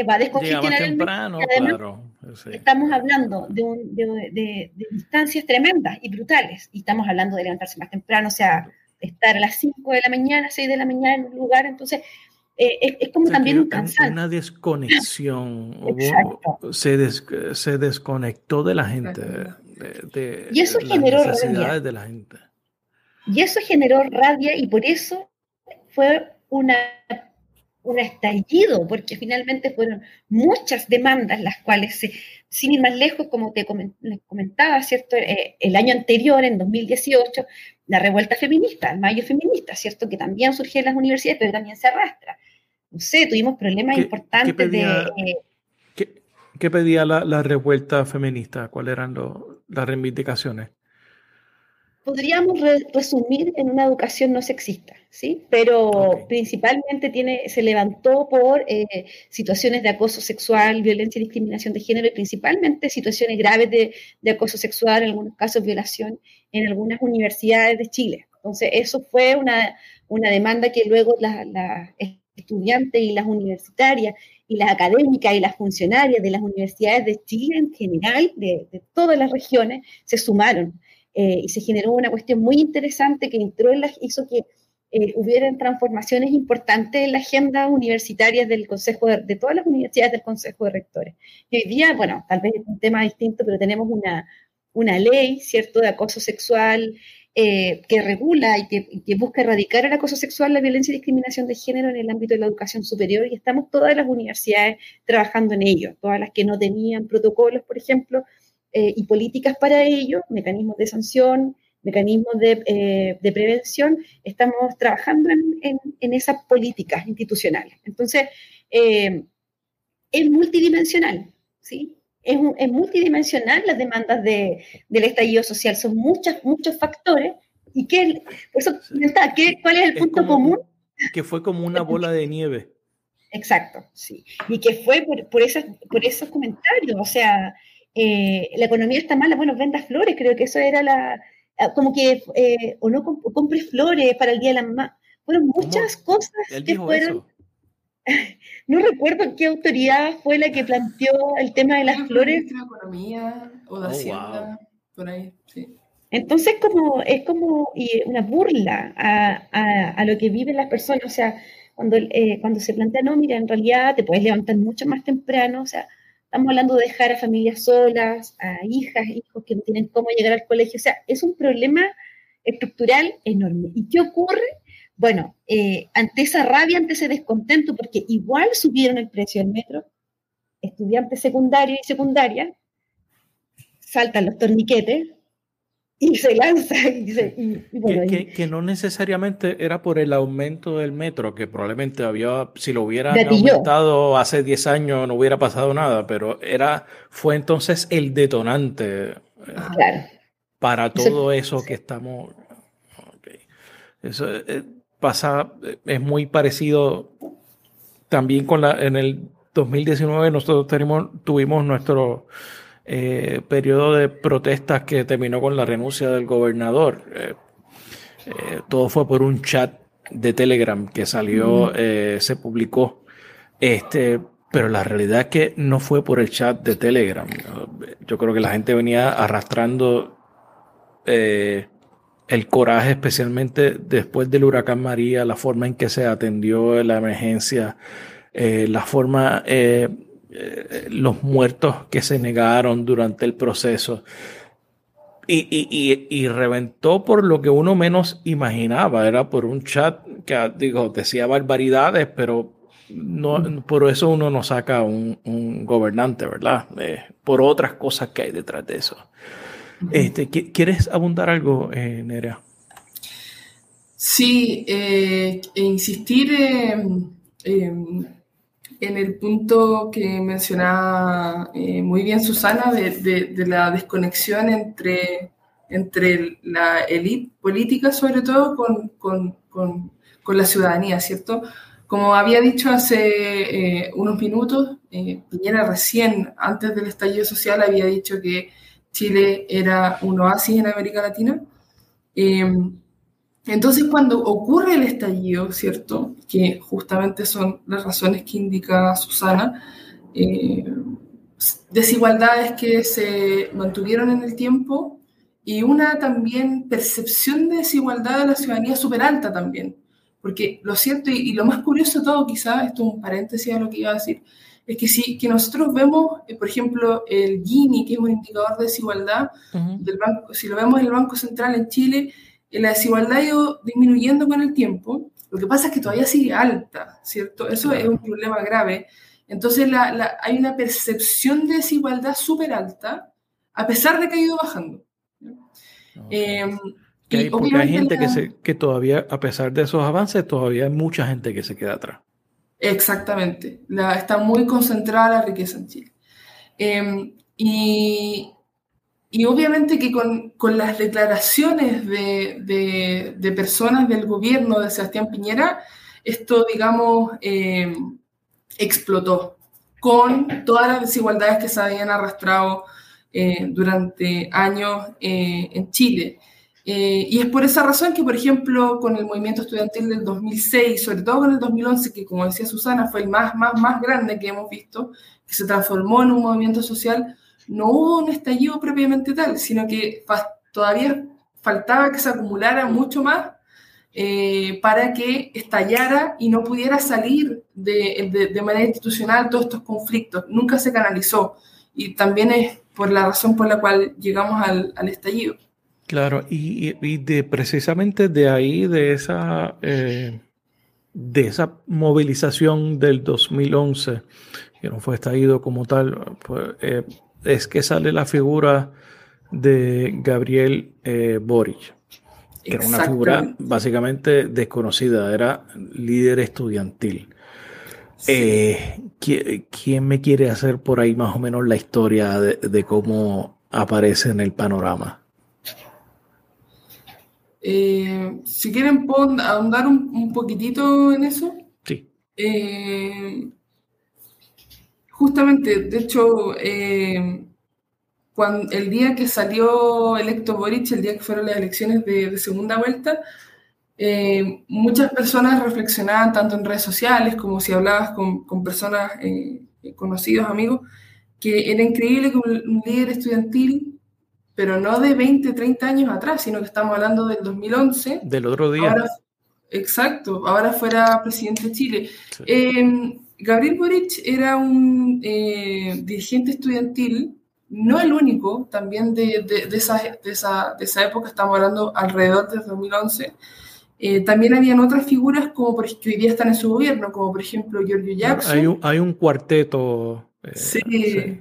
va a descongestionar el temprano, claro Estamos hablando de, distancias tremendas y brutales, y estamos hablando de levantarse más temprano, o sea, estar a las 5 de la mañana, 6 de la mañana en un lugar, entonces eh, es, como también un cansancio. Una desconexión, [laughs] se, se, desconectó de la gente, de, y eso las generó necesidades de la gente. Y eso generó rabia y por eso fue una un estallido, porque finalmente fueron muchas demandas las cuales, se, sin ir más lejos, como te comentaba, ¿cierto? Eh, el año anterior, en 2018, la revuelta feminista, el mayo feminista, ¿cierto? Que también surgió en las universidades, pero también se arrastra. No sé, tuvimos problemas importantes de... Eh, ¿qué, pedía la, la, revuelta feminista? ¿Cuáles eran las reivindicaciones? Podríamos resumir en una educación no sexista, ¿sí? Pero principalmente tiene, se levantó por eh, situaciones de acoso sexual, violencia y discriminación de género, y principalmente situaciones graves de, de, acoso sexual, en algunos casos violación, en algunas universidades de Chile. Entonces, eso fue una, una demanda que luego las la estudiantes y las universitarias y las académicas y las funcionarias de las universidades de Chile en general, de, de todas las regiones, se sumaron eh, y se generó una cuestión muy interesante que entró en la, hizo que eh, hubieran transformaciones importantes en la agenda universitaria del Consejo de, todas las universidades del Consejo de Rectores. Y hoy día, bueno, tal vez es un tema distinto, pero tenemos una, una ley, ¿cierto?, de acoso sexual eh, que regula y que, y que, busca erradicar el acoso sexual, la violencia y discriminación de género en el ámbito de la educación superior y estamos todas las universidades trabajando en ello, todas las que no tenían protocolos, por ejemplo, eh, y políticas para ello, mecanismos de sanción, mecanismos de, eh, de prevención, estamos trabajando en, en, esas políticas institucionales. Entonces, eh, es multidimensional, ¿sí? Es, es, multidimensional las demandas de, del estallido social, son muchas, muchos factores. ¿Y qué, por eso, ¿qué, cuál es el punto común? Que fue como una bola de nieve. Exacto, sí. Y que fue por, por, esas, por esos comentarios, o sea, eh, la economía está mala, bueno, venda flores, creo que eso era la, ah, como que, eh, o no compre flores para el Día de la Mamá. Fueron muchas cosas que fueron... [laughs] no recuerdo qué autoridad fue la que planteó el tema de las flores. De economía o de oh, Hacienda, por ahí, sí. Entonces como, es como una burla a, a, a, lo que viven las personas, o sea, cuando, eh, cuando se plantea, no, mira, en realidad te puedes levantar mucho más temprano, o sea, Estamos hablando de dejar a familias solas, a hijas, hijos que no tienen cómo llegar al colegio. O sea, es un problema estructural enorme. ¿Y qué ocurre? Bueno, eh, ante esa rabia, ante ese descontento, porque igual subieron el precio del metro, estudiantes secundarios y secundaria, saltan los torniquetes y se lanza. que, no necesariamente era por el aumento del metro, que probablemente había, si lo hubieran aumentado hace 10 años no hubiera pasado nada, pero era, fue entonces el detonante eh, para todo eso, que estamos... Eso eh, pasa, es muy parecido también con la, en el 2019 nosotros tenemos, tuvimos nuestro eh, periodo de protestas que terminó con la renuncia del gobernador. Eh, eh, todo fue por un chat de Telegram que salió, se publicó. Este, pero la realidad es que no fue por el chat de Telegram. Yo creo que la gente venía arrastrando el coraje, especialmente después del huracán María, la forma en que se atendió la emergencia, la forma eh, los muertos que se negaron durante el proceso. Y, reventó por lo que uno menos imaginaba. Era por un chat que digo, decía barbaridades, pero no, por eso uno no saca un, gobernante, ¿verdad? Eh, por otras cosas que hay detrás de eso. Este, ¿Quieres abundar algo, eh, Nerea? Sí, e insistir en en el punto que mencionaba eh, muy bien Susana de, la desconexión entre, entre la élite política, sobre todo, con, la ciudadanía, ¿cierto? Como había dicho hace eh, unos minutos, eh, Piñera recién, antes del estallido social, había dicho que Chile era un oasis en América Latina. Entonces, cuando ocurre el estallido, ¿cierto? Que justamente son las razones que indica Susana, eh, desigualdades que se mantuvieron en el tiempo y una también percepción de desigualdad de la ciudadanía súper alta también. Porque lo cierto y, lo más curioso de todo, quizás, esto es un paréntesis a lo que iba a decir, es que si que nosotros vemos, eh, por ejemplo, el Gini, que es un indicador de desigualdad, del banco, si lo vemos en el Banco Central en Chile, la desigualdad ha ido disminuyendo con el tiempo, lo que pasa es que todavía sigue alta, ¿cierto? Eso es un problema grave. Entonces hay una percepción de desigualdad súper alta, a pesar de que ha ido bajando. Em, porque hay gente que, se, que todavía, a pesar de esos avances, todavía hay mucha gente que se queda atrás. Exactamente. La, está muy concentrada la riqueza en Chile. Em, y, y obviamente que con, con las declaraciones de, de, personas del gobierno de Sebastián Piñera, esto, digamos, eh, explotó con todas las desigualdades que se habían arrastrado eh, durante años eh, en Chile. y es por esa razón que, por ejemplo, con el movimiento estudiantil del 2006, sobre todo con el 2011, que como decía Susana, fue el más, más, más grande que hemos visto, que se transformó en un movimiento social, no hubo un estallido propiamente tal, sino que todavía faltaba que se acumulara mucho más eh, para que estallara y no pudiera salir de, manera institucional todos estos conflictos. Nunca se canalizó y también es por la razón por la cual llegamos al, al estallido. Claro, y, de precisamente de ahí, de esa, eh, de esa movilización del 2011, que no fue estallido como tal, pues, es que sale la figura de Gabriel eh, Boric, que era una figura básicamente desconocida, era líder estudiantil. Eh, ¿quién, me quiere hacer por ahí más o menos la historia de, cómo aparece en el panorama? Eh, si quieren, puedo ahondar un, poquitito en eso. Sí. Justamente, de hecho, eh, cuando, el día que salió electo Boric, el día que fueron las elecciones de, segunda vuelta, eh, muchas personas reflexionaban tanto en redes sociales como si hablabas con, con personas eh, conocidos, amigos, que era increíble que un, líder estudiantil, pero no de 20, 30 años atrás, sino que estamos hablando del 2011. Del otro día. exacto, ahora fuera presidente de Chile. Sí. Gabriel Boric era un eh, dirigente estudiantil, no el único, también de, esa, de, esa, época, estamos hablando alrededor del 2011, Eh, también habían otras figuras como por, que hoy día están en su gobierno, como por ejemplo Giorgio Jackson. Hay un, hay un cuarteto. Eh, sí, sí.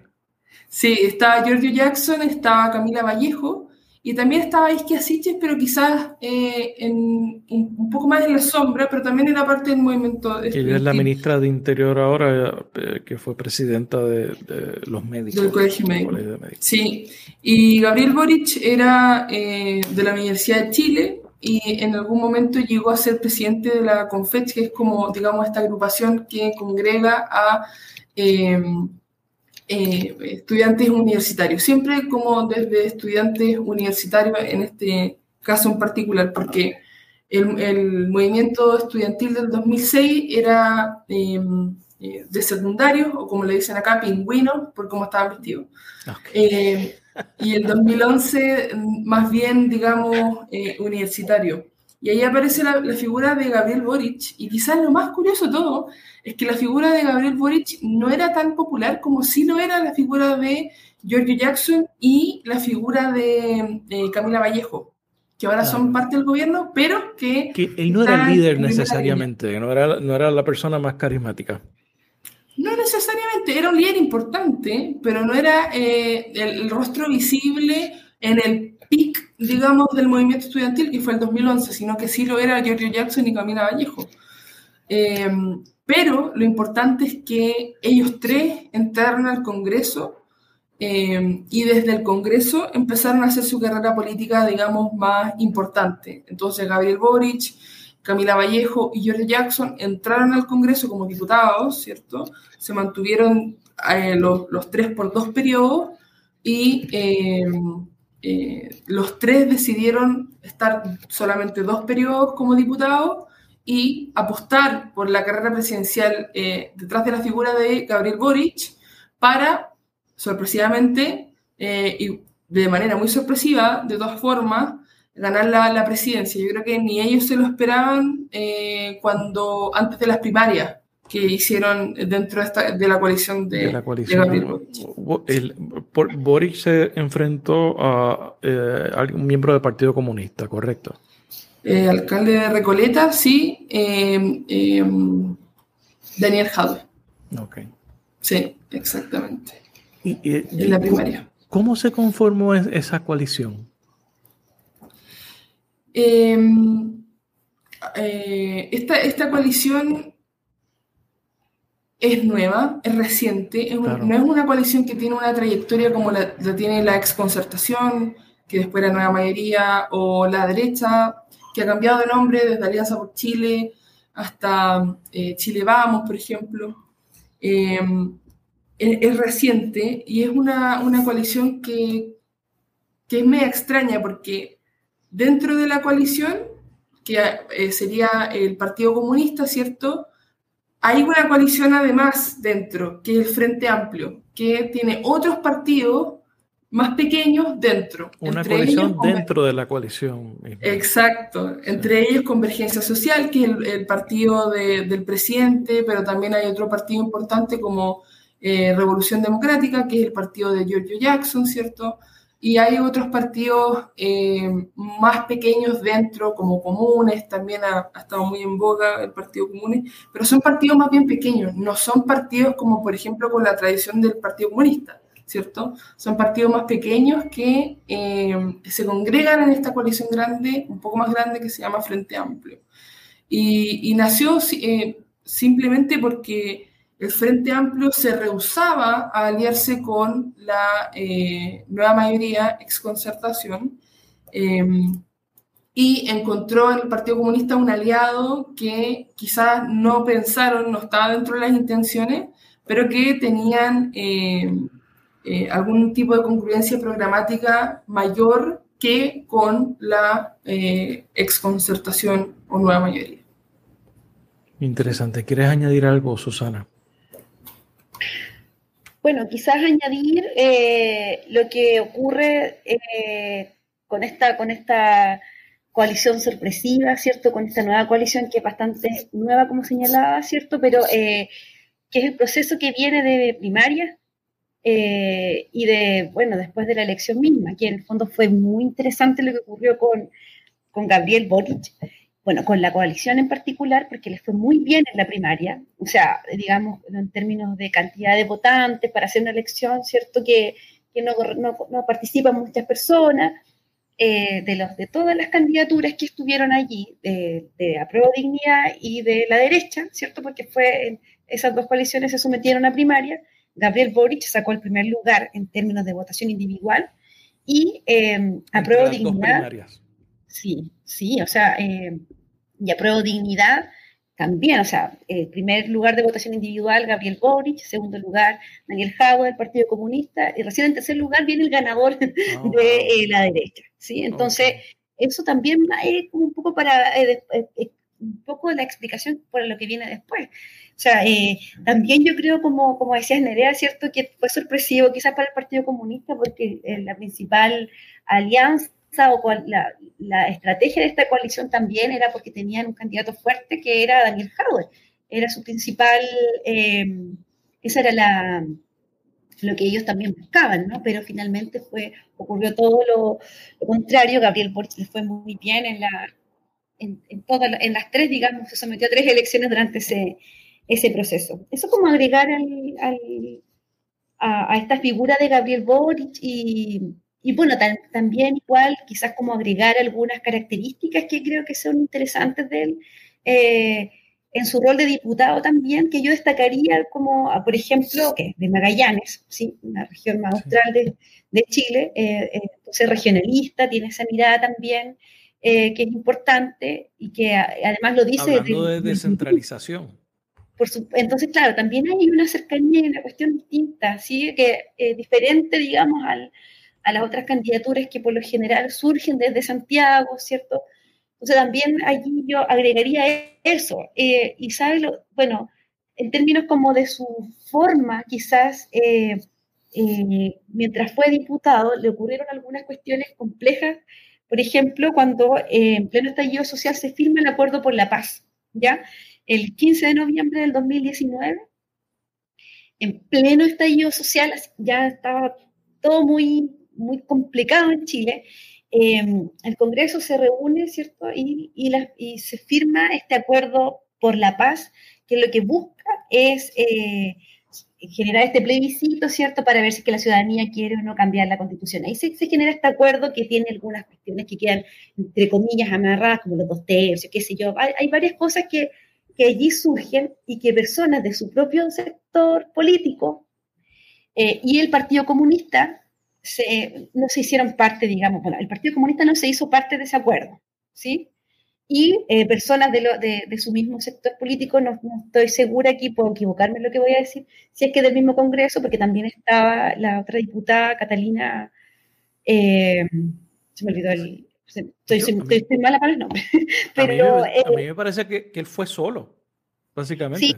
sí, estaba Giorgio Jackson, estaba Camila Vallejo, y también estaba Isquia Siches, pero quizás eh, en, un poco más en la sombra, pero también en la parte del movimiento. Ella es la ministra de Interior ahora, eh, que fue presidenta de, los médicos. Del Colegio Médico. Sí, y Gabriel Boric era eh, de la Universidad de Chile y en algún momento llegó a ser presidente de la CONFECH, que es como, digamos, esta agrupación que congrega a eh, estudiantes universitarios, siempre como desde estudiantes universitarios en este caso en particular, porque el, movimiento estudiantil del 2006 era em, eh, de secundario, o como le dicen acá, pingüino, por cómo estaban vestidos. Eh, y el 2011 más bien, digamos, universitario. Y ahí aparece la, la, figura de Gabriel Boric, y quizás lo más curioso de todo es que la figura de Gabriel Boric no era tan popular como sí lo era la figura de Giorgio Jackson y la figura de, Camila Vallejo, que ahora son parte del gobierno, pero que... y no era el líder necesariamente, no era, no era la persona más carismática. No necesariamente, era un líder importante, pero no era eh, el, rostro visible en el pic, digamos, del movimiento estudiantil, que fue el 2011, sino que sí lo era Giorgio Jackson y Camila Vallejo. Eh, pero lo importante es que ellos tres entraron al Congreso eh, y desde el Congreso empezaron a hacer su carrera política, digamos, más importante. Entonces Gabriel Boric, Camila Vallejo y George Jackson entraron al Congreso como diputados, ¿cierto? Se mantuvieron eh, los, los, tres por dos periodos y eh, los tres decidieron estar solamente dos periodos como diputados y apostar por la carrera presidencial eh, detrás de la figura de Gabriel Boric para, sorpresivamente, eh, y de manera muy sorpresiva, de todas formas, ganar la, presidencia. Yo creo que ni ellos se lo esperaban eh, cuando antes de las primarias que hicieron dentro de, esta, de la coalición de, Gabriel Boric. Boric se enfrentó a, a un miembro del Partido Comunista, ¿correcto? Eh, alcalde de Recoleta, sí, eh, eh, Daniel Jadwe. Ok. Sí, exactamente. Y, en la primaria. ¿Cómo se conformó esa coalición? esta, esta coalición es nueva, es reciente, no es una coalición que tiene una trayectoria como la, la tiene la exconcertación, que después era Nueva Mayoría, o la derecha, que ha cambiado de nombre desde Alianza por Chile hasta eh, Chile Vamos, por ejemplo. Em, es, reciente y es una, una coalición que, que, es media extraña porque dentro de la coalición, que eh, sería el Partido Comunista, ¿cierto? Hay una coalición además dentro, que es el Frente Amplio, que tiene otros partidos más pequeños dentro. Una coalición dentro de la coalición. Exacto. Entre ellos Convergencia Social, que es el, partido del presidente, pero también hay otro partido importante como eh, Revolución Democrática, que es el partido de Giorgio Jackson, ¿cierto? Y hay otros partidos eh, más pequeños dentro, como comunes, también ha, ha, estado muy en boga el Partido Comunes, pero son partidos más bien pequeños, no son partidos como, por ejemplo, con la tradición del Partido Comunista ¿cierto? Son partidos más pequeños que eh, se congregan en esta coalición grande, un poco más grande, que se llama Frente Amplio. Y, nació eh, simplemente porque el Frente Amplio se rehusaba a aliarse con la eh, nueva mayoría, exconcertación, y encontró en el Partido Comunista un aliado que quizás no pensaron, no estaba dentro de las intenciones, pero que tenían eh, algún tipo de congruencia programática mayor que con la eh, exconcertación o nueva mayoría. Interesante. ¿Quieres añadir algo, Susana? Bueno, quizás añadir eh, lo que ocurre con, esta, con esta coalición sorpresiva, ¿cierto? Con esta nueva coalición que es bastante nueva, como señalaba, ¿cierto? Pero que es el proceso que viene de primaria, eh, y de, bueno, después de la elección misma, que en el fondo fue muy interesante lo que ocurrió con, con Gabriel Boric, bueno, con la coalición en particular, porque les fue muy bien en la primaria, o sea, digamos, en términos de cantidad de votantes para hacer una elección, ¿cierto? Que, que no, no, no, participan muchas personas, eh, de, los, de todas las candidaturas que estuvieron allí, de, de Apruebo Dignidad y de la derecha, ¿cierto? Porque fue, esas dos coaliciones se sometieron a primaria, Gabriel Boric sacó el primer lugar en términos de votación individual y eh, Apruebo Dignidad... Sí, sí, o sea, eh, y apruebo dignidad también, o sea, el primer lugar de votación individual, Gabriel Boric, segundo lugar, Daniel Jago del Partido Comunista, y recién en tercer lugar viene el ganador [laughs] de ah, eh, la derecha, ¿sí? Entonces, eso también es un poco para, eh, un poco la explicación por lo que viene después. O sea, también yo creo, como, como decías Nerea, ¿cierto? Que fue sorpresivo quizás para el Partido Comunista porque la principal alianza o la, la, estrategia de esta coalición también era porque tenían un candidato fuerte que era Daniel Howard. Era su principal, eh, esa era la, lo que ellos también buscaban, ¿no? Pero finalmente fue, ocurrió todo lo, contrario. Gabriel Boric le fue muy bien en, la, en, en, todas, en las tres, digamos, se sometió a tres elecciones durante ese, ese proceso. Eso como agregar al, al, a, a, esta figura de Gabriel Boric y, y bueno, también igual quizás como agregar algunas características que creo que son interesantes de él. Eh, en su rol de diputado también, que yo destacaría como, ah, por ejemplo, que de Magallanes, ¿sí? una región más austral de, de Chile, eh, eh, entonces regionalista, tiene esa mirada también que es importante y que además lo dice... Hablando de, descentralización. Por su, entonces, claro, también hay una cercanía y una cuestión distinta, ¿sí? que diferente, digamos, al, a las otras candidaturas que por lo general surgen desde Santiago, ¿cierto? Entonces también allí yo agregaría eso. Eh, y sabe, lo, bueno, en términos como de su forma, quizás eh, eh, mientras fue diputado le ocurrieron algunas cuestiones complejas. Por ejemplo, cuando en pleno estallido social se firma el acuerdo por la paz, ¿ya? El 15 de noviembre del 2019, en pleno estallido social, ya estaba todo muy muy complicado en Chile, em, el Congreso se reúne, ¿cierto? Y, y, se firma este acuerdo por la paz, que lo que busca es eh, generar este plebiscito, ¿cierto? Para ver si que la ciudadanía quiere o no cambiar la constitución. Ahí se, se, genera este acuerdo que tiene algunas cuestiones que quedan, entre comillas, amarradas, como los dos tercios, qué sé yo. Hay, hay varias cosas que, que, allí surgen y que personas de su propio sector político eh, y el Partido Comunista no se hicieron parte, digamos, bueno, el Partido Comunista no se hizo parte de ese acuerdo, ¿sí? Y eh, personas de, lo, de, de, su mismo sector político, no, estoy segura aquí, puedo equivocarme en lo que voy a decir, si es que del mismo Congreso, porque también estaba la otra diputada, Catalina, eh, se me olvidó el... Estoy, estoy, mala para el nombre. Pero, [laughs] a, mí a mí me parece que, que, él fue solo, básicamente. Sí.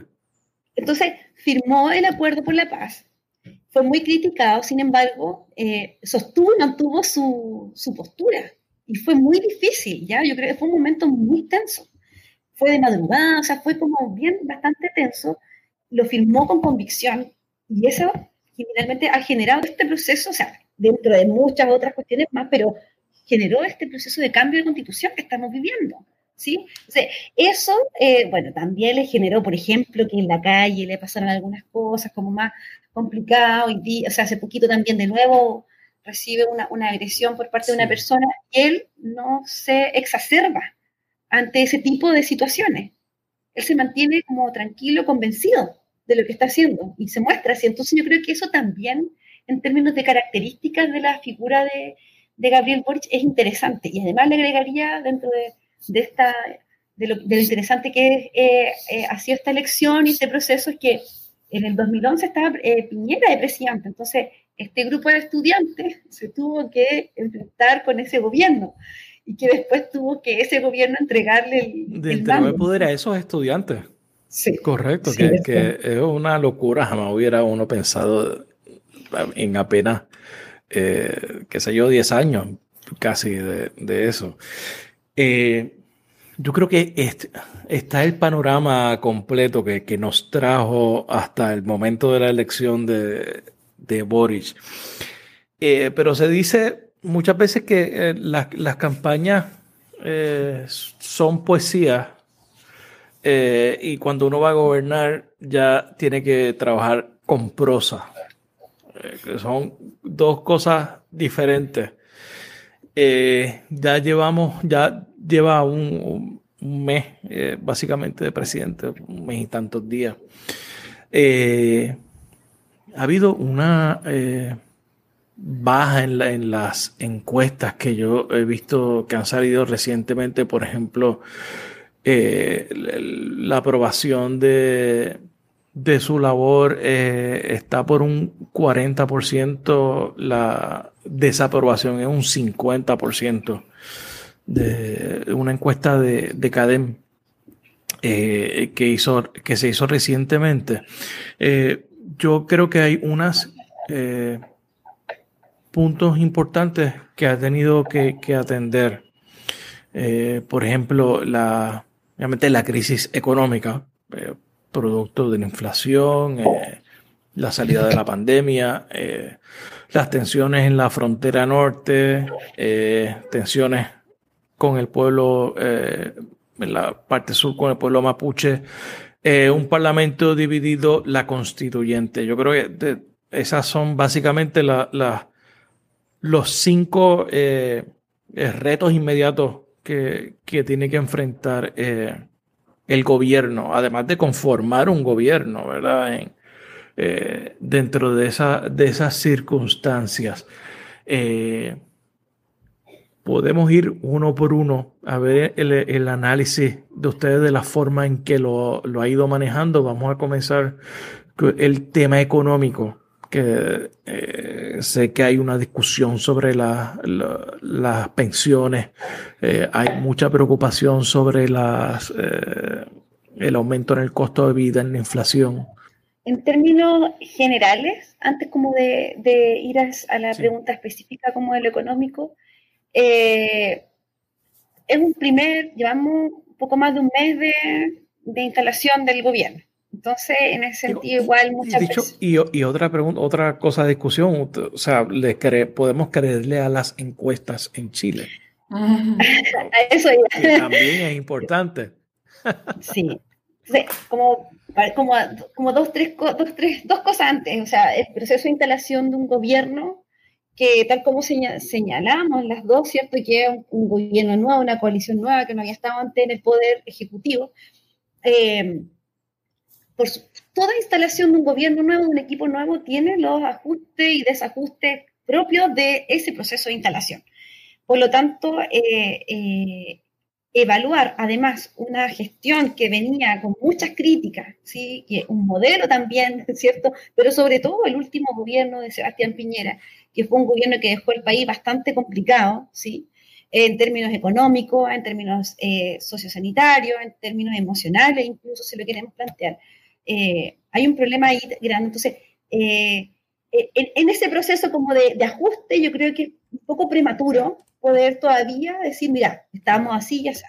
Entonces, firmó el acuerdo por la paz, fue muy criticado, sin embargo, eh, sostuvo y mantuvo su, su, postura. Y fue muy difícil, ¿ya? Yo creo que fue un momento muy tenso. Fue de madrugada, o sea, fue como bien, bastante tenso. Lo firmó con convicción. Y eso finalmente ha generado este proceso, o sea, dentro de muchas otras cuestiones más, pero generó este proceso de cambio de constitución que estamos viviendo. ¿sí? O sea, eso, eh, bueno, también le generó, por ejemplo, que en la calle le pasaron algunas cosas como más complicado, y, o sea, hace poquito también de nuevo recibe una, una agresión por parte de una persona, y él no se exacerba ante ese tipo de situaciones. Él se mantiene como tranquilo, convencido de lo que está haciendo y se muestra así. Entonces yo creo que eso también, en términos de características de la figura de, de Gabriel Boric, es interesante. Y además le agregaría dentro de, de esta, de lo, de lo, interesante que eh, eh, ha sido esta elección y este proceso, es que en el 2011 estaba eh, Piñera de presidente, entonces este grupo de estudiantes se tuvo que enfrentar con ese gobierno y que después tuvo que ese gobierno entregarle el, de el poder a esos estudiantes. Sí. Correcto, sí, que, que, es una locura, jamás hubiera uno pensado en apenas, eh, qué sé yo, 10 años casi de, de eso. Eh, yo creo que está el panorama completo que, nos trajo hasta el momento de la elección de, de Boris. Eh, pero se dice muchas veces que eh, las, campañas son poesía y cuando uno va a gobernar ya tiene que trabajar con prosa, que son dos cosas diferentes. ya llevamos, ya lleva un, mes básicamente de presidente, un mes y tantos días. Eh, ha habido una eh, baja en, las encuestas que yo he visto que han salido recientemente, por ejemplo, eh, la aprobación de su labor está por un 40%, la desaprobación es un 50% de una encuesta de, de CADEM. que, hizo, que se hizo recientemente yo creo que hay unos eh, puntos importantes que ha tenido que, atender. Eh, por ejemplo, la, obviamente la crisis económica, eh, producto de la inflación, la salida de la pandemia, las tensiones en la frontera norte, tensiones con el pueblo, en la parte sur con el pueblo mapuche, eh, un parlamento dividido, la constituyente. Yo creo que esas son básicamente los cinco eh, eh, retos inmediatos que, tiene que enfrentar el gobierno, además de conformar un gobierno, ¿verdad? dentro de, esa, de esas circunstancias podemos ir uno por uno a ver el, análisis de ustedes de la forma en que lo, ha ido manejando. Vamos a comenzar con el tema económico, que eh, sé que hay una discusión sobre las pensiones, eh, hay mucha preocupación sobre las, eh, el aumento en el costo de vida, en la inflación. En términos generales, antes como de, ir a, la pregunta específica como de lo económico, eh, es un primer, llevamos un poco más de un mes de, instalación del gobierno. Entonces, en ese sentido, igual muchas dicho, Y, y, otra pregunta, otra cosa de discusión, o sea, le podemos creerle a las encuestas en Chile. [laughs] Eso también es importante. [laughs] sí. como, como, como dos, tres, dos, tres, dos cosas antes, o sea, el proceso de instalación de un gobierno que tal como señalamos las dos, ¿cierto? Que es un, gobierno nuevo, una coalición nueva que no había estado antes en el poder ejecutivo. Eh, por toda instalación de un gobierno nuevo, de un equipo nuevo, tiene los ajustes y desajustes propios de ese proceso de instalación. Por lo tanto, eh, eh, evaluar además una gestión que venía con muchas críticas, ¿sí? un modelo también, ¿cierto? Pero sobre todo el último gobierno de Sebastián Piñera, que fue un gobierno que dejó el país bastante complicado, ¿sí? En términos económicos, en términos eh, sociosanitarios, en términos emocionales, incluso si lo queremos plantear. Eh, hay un problema ahí grande. Entonces, eh, en, ese proceso como de, ajuste, yo creo que es un poco prematuro poder todavía decir, mira, estamos así y así.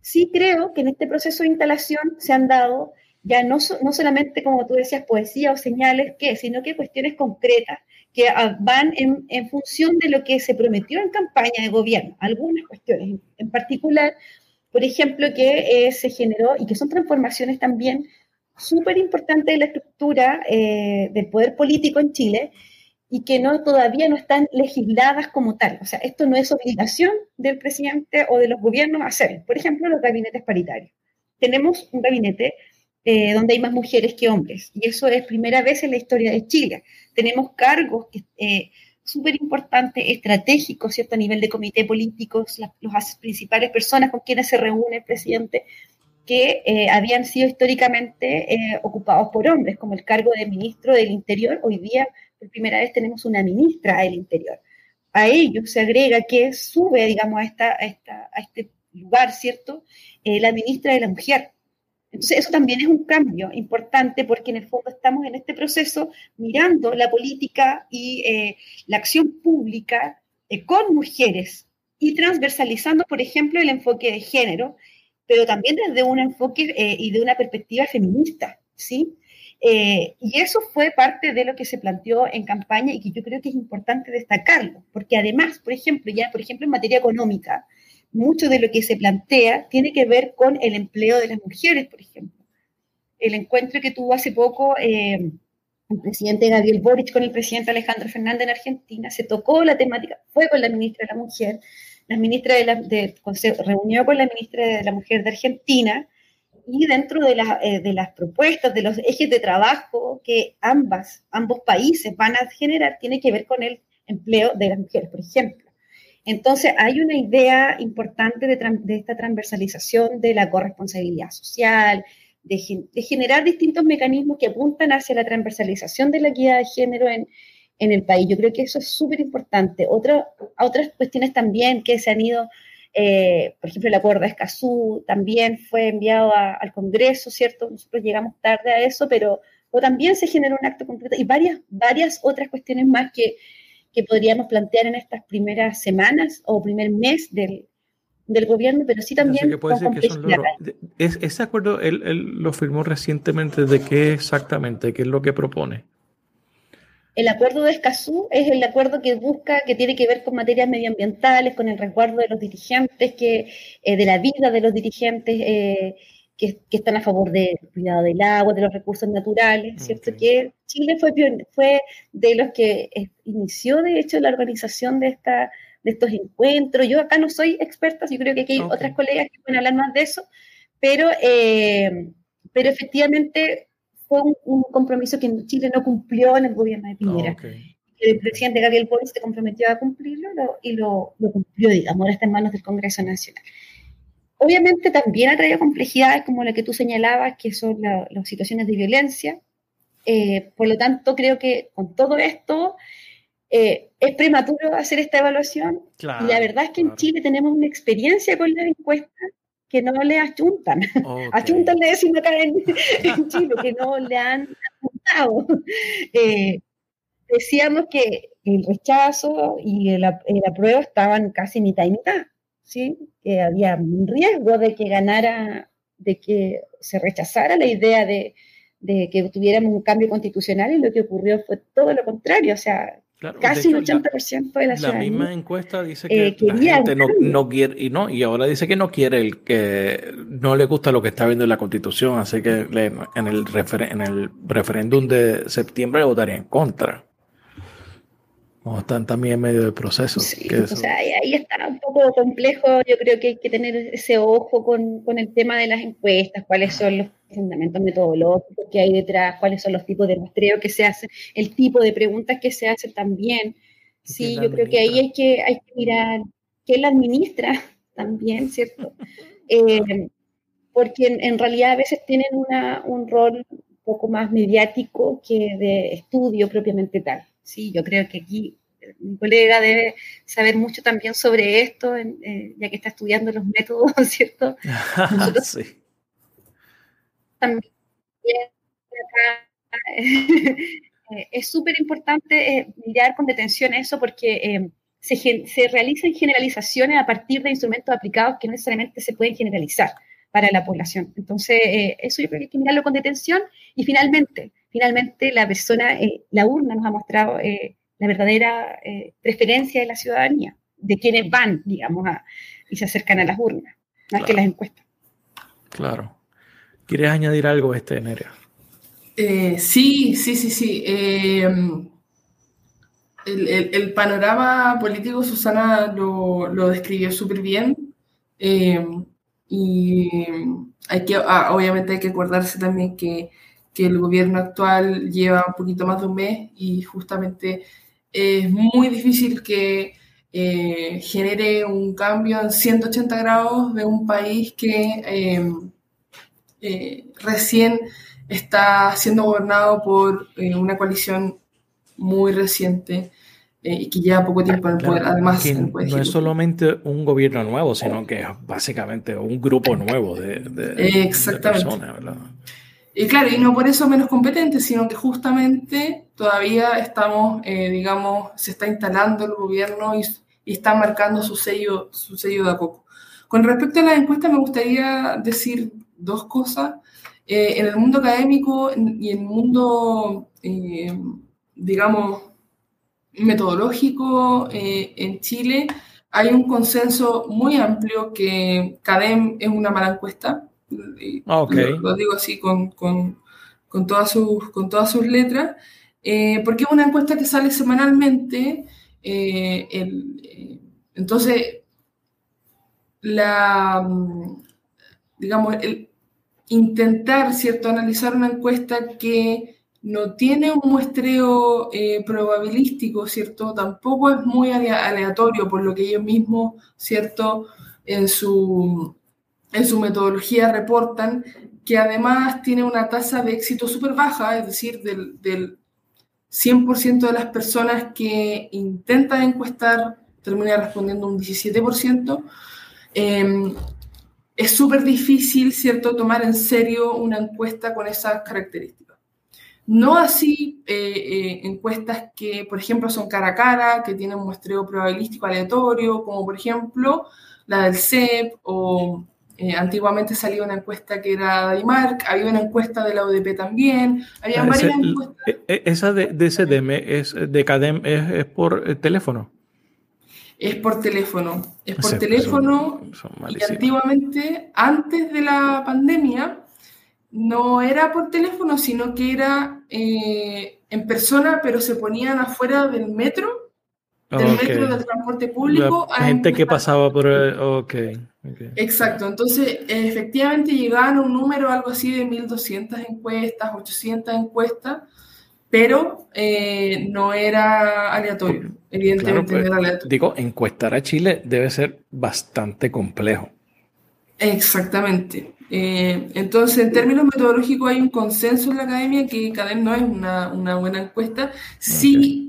Sí creo que en este proceso de instalación se han dado ya no, no solamente, como tú decías, poesía o señales, ¿qué? sino que cuestiones concretas que van en, función de lo que se prometió en campaña de gobierno, algunas cuestiones en particular, por ejemplo, que eh, se generó y que son transformaciones también súper importantes de la estructura eh, del poder político en Chile y que todavía no están legisladas como tal. O sea, esto no es obligación del presidente o de los gobiernos hacer. Por ejemplo, los gabinetes paritarios. Tenemos un gabinete eh, donde hay más mujeres que hombres. Y eso es primera vez en la historia de Chile. Tenemos cargos eh, súper importantes, estratégicos, ¿cierto? A nivel de comité políticos, las, principales personas con quienes se reúne el presidente, que eh, habían sido históricamente eh, ocupados por hombres, como el cargo de ministro del Interior. Hoy día, por primera vez, tenemos una ministra del Interior. A ello se agrega que sube, digamos, a, este lugar, ¿cierto? la ministra de la Mujer, entonces, eso también es un cambio importante porque en el fondo estamos en este proceso mirando la política y eh, la acción pública eh, con mujeres y transversalizando, por ejemplo, el enfoque de género, pero también desde un enfoque eh, y de una perspectiva feminista, ¿sí? y eso fue parte de lo que se planteó en campaña y que yo creo que es importante destacarlo, porque además, por ejemplo, ya por ejemplo en materia económica, mucho de lo que se plantea tiene que ver con el empleo de las mujeres, por ejemplo. El encuentro que tuvo hace poco eh, el presidente Gabriel Boric con el presidente Alejandro Fernández en Argentina, se tocó la temática, fue con la ministra de la Mujer, la ministra de la, se reunió con la ministra de la Mujer de Argentina, y dentro de, eh, de, las propuestas, de los ejes de trabajo que ambas, ambos países van a generar, tiene que ver con el empleo de las mujeres, por ejemplo. Entonces, hay una idea importante de, esta transversalización de la corresponsabilidad social, de, generar distintos mecanismos que apuntan hacia la transversalización de la equidad de género en, el país. Yo creo que eso es súper importante. Otra, otras cuestiones también que se han ido, eh, por ejemplo, el acuerdo de Escazú también fue enviado al Congreso, ¿cierto? Nosotros llegamos tarde a eso, pero también se generó un acto completo y varias, varias otras cuestiones más que, que podríamos plantear en estas primeras semanas o primer mes del, del gobierno, pero sí también que puede que son es, ese acuerdo él, él, lo firmó recientemente de qué exactamente, qué es lo que propone. El acuerdo de Escazú es el acuerdo que busca, que tiene que ver con materias medioambientales, con el resguardo de los dirigentes, que, eh, de la vida de los dirigentes, eh, que, están a favor del cuidado del agua, de los recursos naturales, ¿cierto? Que Chile fue, fue de los que eh, inició, de hecho, la organización de, esta, de estos encuentros. Yo acá no soy experta, yo creo que aquí hay otras colegas que pueden hablar más de eso, pero, eh, pero efectivamente fue un, compromiso que Chile no cumplió en el gobierno de Piñera. El presidente Gabriel Boric se comprometió a cumplirlo y lo, lo cumplió, digamos, ahora está en manos del Congreso Nacional. Obviamente también ha traído complejidades como la que tú señalabas, que son las situaciones de violencia. Eh, por lo tanto, creo que con todo esto eh, es prematuro hacer esta evaluación. y la verdad es que en Chile tenemos una experiencia con las encuestas que no le achuntan. achuntan le decimos acá en, Chile, que no le han apuntado. Eh, decíamos que el rechazo y la prueba estaban casi mitad y mitad. ¿Sí? que había un riesgo de que ganara, de que se rechazara la idea de, que tuviéramos un cambio constitucional y lo que ocurrió fue todo lo contrario, o sea, casi un 80% de la, ciudadanía. La misma encuesta dice eh, que la gente no, quiere, y no, y ahora dice que no quiere, el que no le gusta lo que está viendo en la constitución, así que en, el en el referéndum de septiembre votaría en contra están también en medio del proceso. Sí, o sea, ahí, está un poco complejo. Yo creo que hay que tener ese ojo con, con, el tema de las encuestas, cuáles son los fundamentos metodológicos que hay detrás, cuáles son los tipos de muestreo que se hacen, el tipo de preguntas que se hacen también. Sí, yo creo que ahí hay que, hay que mirar quién la administra [laughs] también, ¿cierto? Eh, porque en, en, realidad a veces tienen una, un rol un poco más mediático que de estudio propiamente tal. Sí, yo creo que aquí eh, mi colega debe saber mucho también sobre esto, eh, ya que está estudiando los métodos, [laughs] ¿cierto? [laughs] sí. También [laughs] eh, es súper importante mirar con detención eso porque se, se, realizan generalizaciones a partir de instrumentos aplicados que no necesariamente se pueden generalizar para la población. Entonces, eso yo creo que hay que mirarlo con detención y finalmente, finalmente la persona, eh, la urna nos ha mostrado eh, la verdadera eh, preferencia de la ciudadanía, de quienes van, digamos, y se acercan a las urnas, más que las encuestas. Claro. ¿Quieres añadir algo a este, Nerea? sí, sí, sí, sí. El, panorama político, Susana lo, lo describió súper bien. y hay que, ah, obviamente hay que acordarse también que que el gobierno actual lleva un poquito más de un mes y justamente es muy difícil que eh, genere un cambio en 180 grados de un país que em, eh, recién está siendo gobernado por eh, una coalición muy reciente y que lleva poco tiempo en el poder. Además, no es solamente un gobierno nuevo, sino que es básicamente un grupo nuevo de, personas. ¿verdad? Y claro, y no por eso menos competentes, sino que justamente todavía estamos, eh, digamos, se está instalando el gobierno y, está marcando su sello, su sello de a poco. Con respecto a la encuesta, me gustaría decir dos cosas. Eh, en el mundo académico y en el mundo, eh, digamos, metodológico en Chile, hay un consenso muy amplio que CADEM es una mala encuesta. Lo, digo así con, con, con, todas, sus, con todas sus letras, eh, porque es una encuesta que sale semanalmente. Eh, el, entonces, la, digamos, el intentar, ¿cierto?, analizar una encuesta que no tiene un muestreo eh, probabilístico, ¿cierto? Tampoco es muy aleatorio, por lo que ellos mismos, ¿cierto? En su, en su metodología reportan que además tiene una tasa de éxito súper baja, es decir, del, del 100% de las personas que intentan encuestar termina respondiendo un 17%. Em, es súper difícil, ¿cierto?, tomar en serio una encuesta con esas características. No así eh, eh, encuestas que, por ejemplo, son cara a cara, que tienen muestreo probabilístico aleatorio, como por ejemplo la del CEP, o eh, antiguamente salía una encuesta que era de IMARC, había una encuesta de la UDP también, había varias encuestas. E, e, esa de, de CDM, es, de CADEM, es, por teléfono. Es por teléfono, es por teléfono. y antiguamente, antes de la pandemia, no era por teléfono, sino que era eh, en persona, pero se ponían afuera del metro, del metro del transporte público. La gente que pasaba por... ok. Exacto, entonces efectivamente llegaban a un número algo así de 1.200 encuestas, 800 encuestas, pero eh, no era aleatorio, evidentemente no era pues, aleatorio. Digo, encuestar a Chile debe ser bastante complejo. Exactamente. Eh, entonces, en términos metodológicos hay un consenso en la academia que CADEM no es una, una buena encuesta. Sí,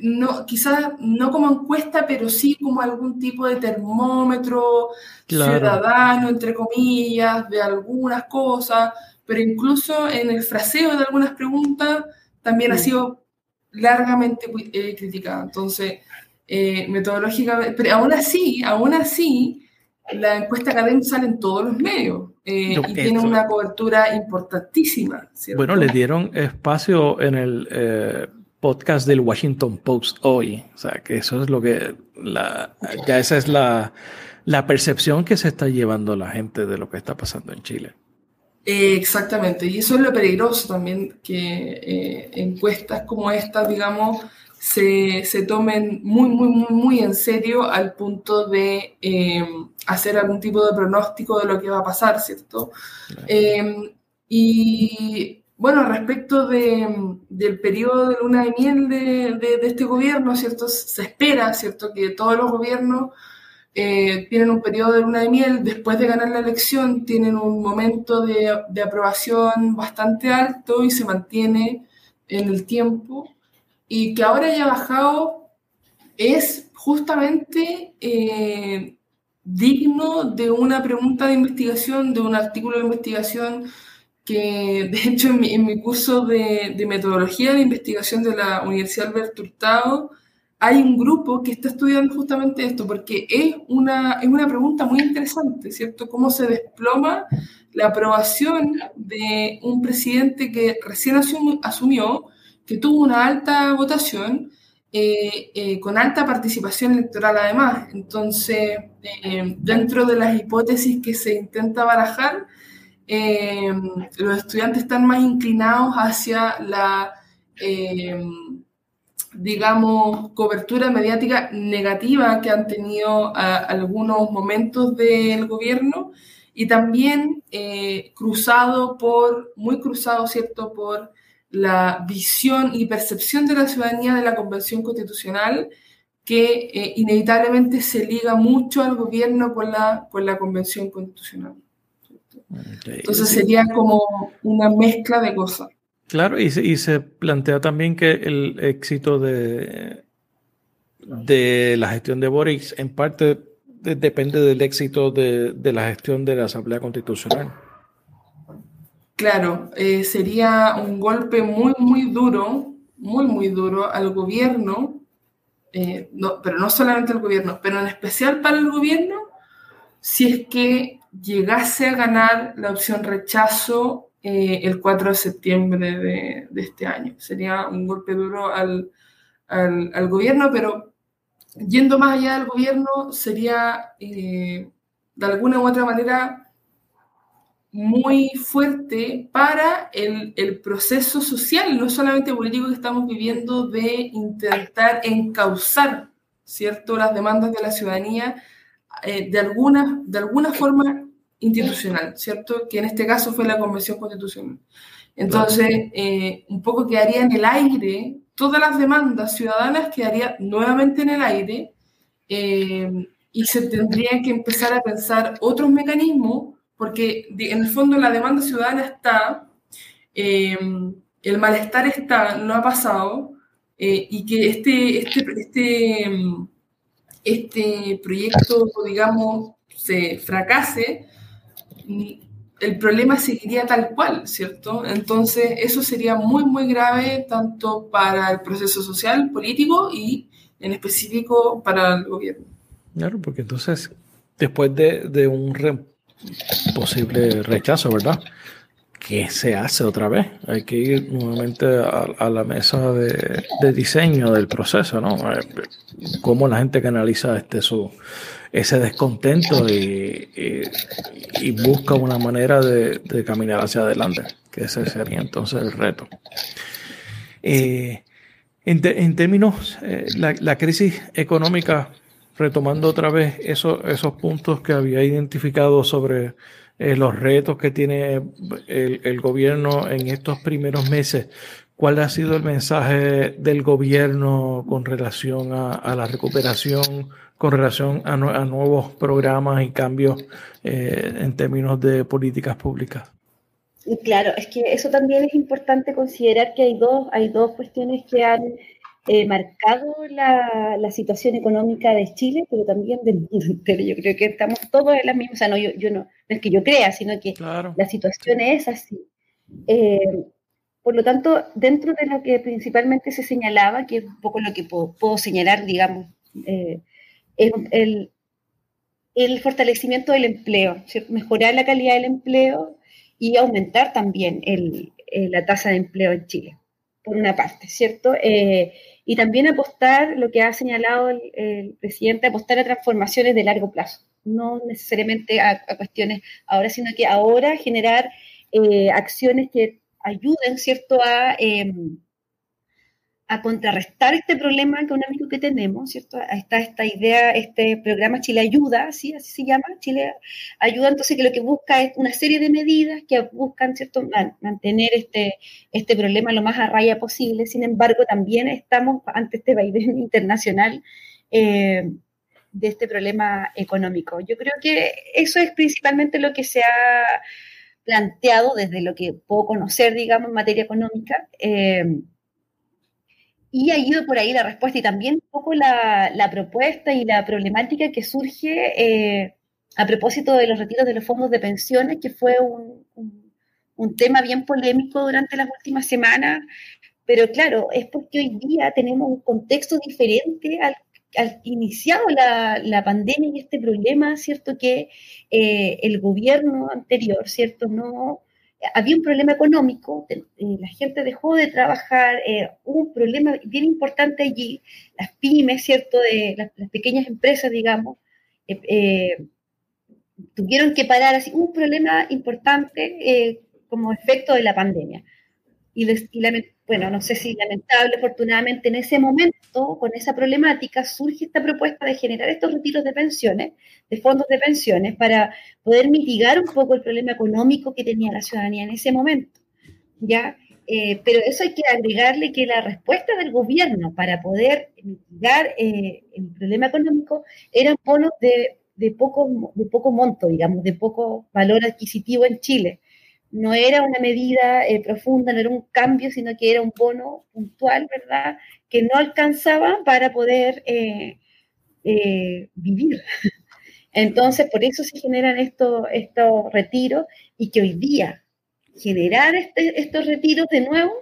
no, quizás no como encuesta, pero sí como algún tipo de termómetro ciudadano, entre comillas, de algunas cosas, pero incluso en el fraseo de algunas preguntas también ha sido largamente eh, criticada. Entonces, eh, metodológicamente, pero aún así, aún así, la encuesta académica sale en todos los medios eh, y tiene una cobertura importantísima. Bueno, le dieron espacio en el podcast del Washington Post hoy. O sea, que eso es lo que. La, ya esa es la, la percepción que se está llevando la gente de lo que está pasando en Chile. Eh, exactamente, y eso es lo peligroso también, que encuestas como estas, digamos, se, tomen muy, muy, muy, muy en serio al punto de eh, hacer algún tipo de pronóstico de lo que va a pasar, ¿cierto? Eh, y bueno, respecto del periodo de luna de miel de, este gobierno, ¿cierto? Se espera, ¿cierto?, que todos los gobiernos eh, tienen un periodo de luna de miel, después de ganar la elección tienen un momento de, de aprobación bastante alto y se mantiene en el tiempo y que ahora haya bajado es justamente eh, digno de una pregunta de investigación, de un artículo de investigación que, de hecho, en mi, curso de, metodología de investigación de la Universidad Alberto Hurtado, hay un grupo que está estudiando justamente esto, porque es una, es una pregunta muy interesante, ¿cierto? Cómo se desploma la aprobación de un presidente que recién asumió que tuvo una alta votación, eh, eh, con alta participación electoral además. Entonces, eh, dentro de las hipótesis que se intenta barajar, los estudiantes están más inclinados hacia la, digamos, cobertura mediática negativa que han tenido algunos momentos del gobierno y también cruzado por, muy cruzado, ¿cierto?, por la visión y percepción de la ciudadanía de la Convención Constitucional que eh, inevitablemente se liga mucho al gobierno con la, con la Convención Constitucional. Entonces sería como una mezcla de cosas. Claro, y se, y se plantea también que el éxito de, de la gestión de Boris en parte depende del éxito de, de la gestión de la Asamblea Constitucional. Claro, eh, sería un golpe muy, muy duro, muy, muy duro al gobierno, eh, pero no solamente al gobierno, pero en especial para el gobierno, si es que llegase a ganar la opción rechazo eh, el 4 de septiembre de, este año. Sería un golpe duro al, al, gobierno, pero yendo más allá del gobierno, sería de alguna u otra manera muy fuerte para el, el, proceso social, no solamente político que estamos viviendo, de intentar encauzar, ¿cierto?, las demandas de la ciudadanía eh, de, alguna, de alguna forma institucional, ¿cierto?, que en este caso fue la Convención Constitucional. Entonces, eh, un poco quedaría en el aire, todas las demandas ciudadanas quedarían nuevamente en el aire eh, y se tendrían que empezar a pensar otros mecanismos porque en el fondo la demanda ciudadana está, eh, el malestar está, no ha pasado, eh, y que este, este, este, este proyecto, digamos, se fracase, el problema seguiría tal cual, ¿cierto? Entonces, eso sería muy, muy grave tanto para el proceso social, político y en específico para el gobierno. Claro, porque entonces, después de, de un posible rechazo, ¿verdad? ¿Qué se hace otra vez? Hay que ir nuevamente a, la mesa de, diseño del proceso, ¿no? Eh, cómo la gente canaliza este su ese descontento y, busca una manera de, caminar hacia adelante, que ese sería entonces el reto. Eh, en, términos, eh, la, la crisis económica retomando otra vez esos, esos puntos que había identificado sobre eh, los retos que tiene el, gobierno en estos primeros meses, ¿cuál ha sido el mensaje del gobierno con relación a, la recuperación, con relación a, nuevos programas y cambios eh, en términos de políticas públicas? Claro, es que eso también es importante considerar que hay dos, hay dos cuestiones que han eh, marcado la, la, situación económica de Chile, pero también del mundo entero. Yo creo que estamos todos en la misma, o sea, no, yo, yo no, no es que yo crea, sino que la situación es así. Eh, por lo tanto, dentro de lo que principalmente se señalaba, que es un poco lo que puedo, señalar, digamos, eh, el, fortalecimiento del empleo, mejorar la calidad del empleo y aumentar también el, la tasa de empleo en Chile, por una parte, ¿cierto? Eh, y también apostar, lo que ha señalado el, presidente, apostar a transformaciones de largo plazo, no necesariamente a, cuestiones ahora, sino que ahora generar eh, acciones que ayuden, ¿cierto?, a, em, a contrarrestar este problema económico que tenemos, ¿cierto? Está esta idea, este programa Chile Ayuda, ¿sí? así se llama, Chile Ayuda, entonces que lo que busca es una serie de medidas que buscan, ¿cierto?, mantener este, este problema lo más a raya posible. Sin embargo, también estamos ante este vaivén [laughs] internacional eh, de este problema económico. Yo creo que eso es principalmente lo que se ha planteado desde lo que puedo conocer, digamos, en materia económica. Eh, y ha ido por ahí la respuesta y también un poco la, propuesta y la problemática que surge eh, a propósito de los retiros de los fondos de pensiones, que fue un, tema bien polémico durante las últimas semanas, pero claro, es porque hoy día tenemos un contexto diferente al, al iniciado la, la, pandemia y este problema, ¿cierto? Que eh, el gobierno anterior, ¿cierto? No, había un problema económico, eh, la gente dejó de trabajar, eh, hubo un problema bien importante allí, las pymes, ¿cierto?, de las, pequeñas empresas, digamos, eh, tuvieron que parar, así, un problema importante como efecto de la pandemia. Y, bueno, no sé si lamentable, afortunadamente en ese momento, con esa problemática, surge esta propuesta de generar estos retiros de pensiones, de fondos de pensiones, para poder mitigar un poco el problema económico que tenía la ciudadanía en ese momento. ¿ya? Eh, pero eso hay que agregarle que la respuesta del gobierno para poder mitigar eh, el problema económico eran bonos de, de, poco, de poco monto, digamos, de poco valor adquisitivo en Chile no era una medida eh, profunda, no era un cambio, sino que era un bono puntual, ¿verdad? Que no alcanzaba para poder eh, eh, vivir. [laughs] Entonces, por eso se generan estos, estos retiros y que hoy día generar este, estos retiros de nuevo,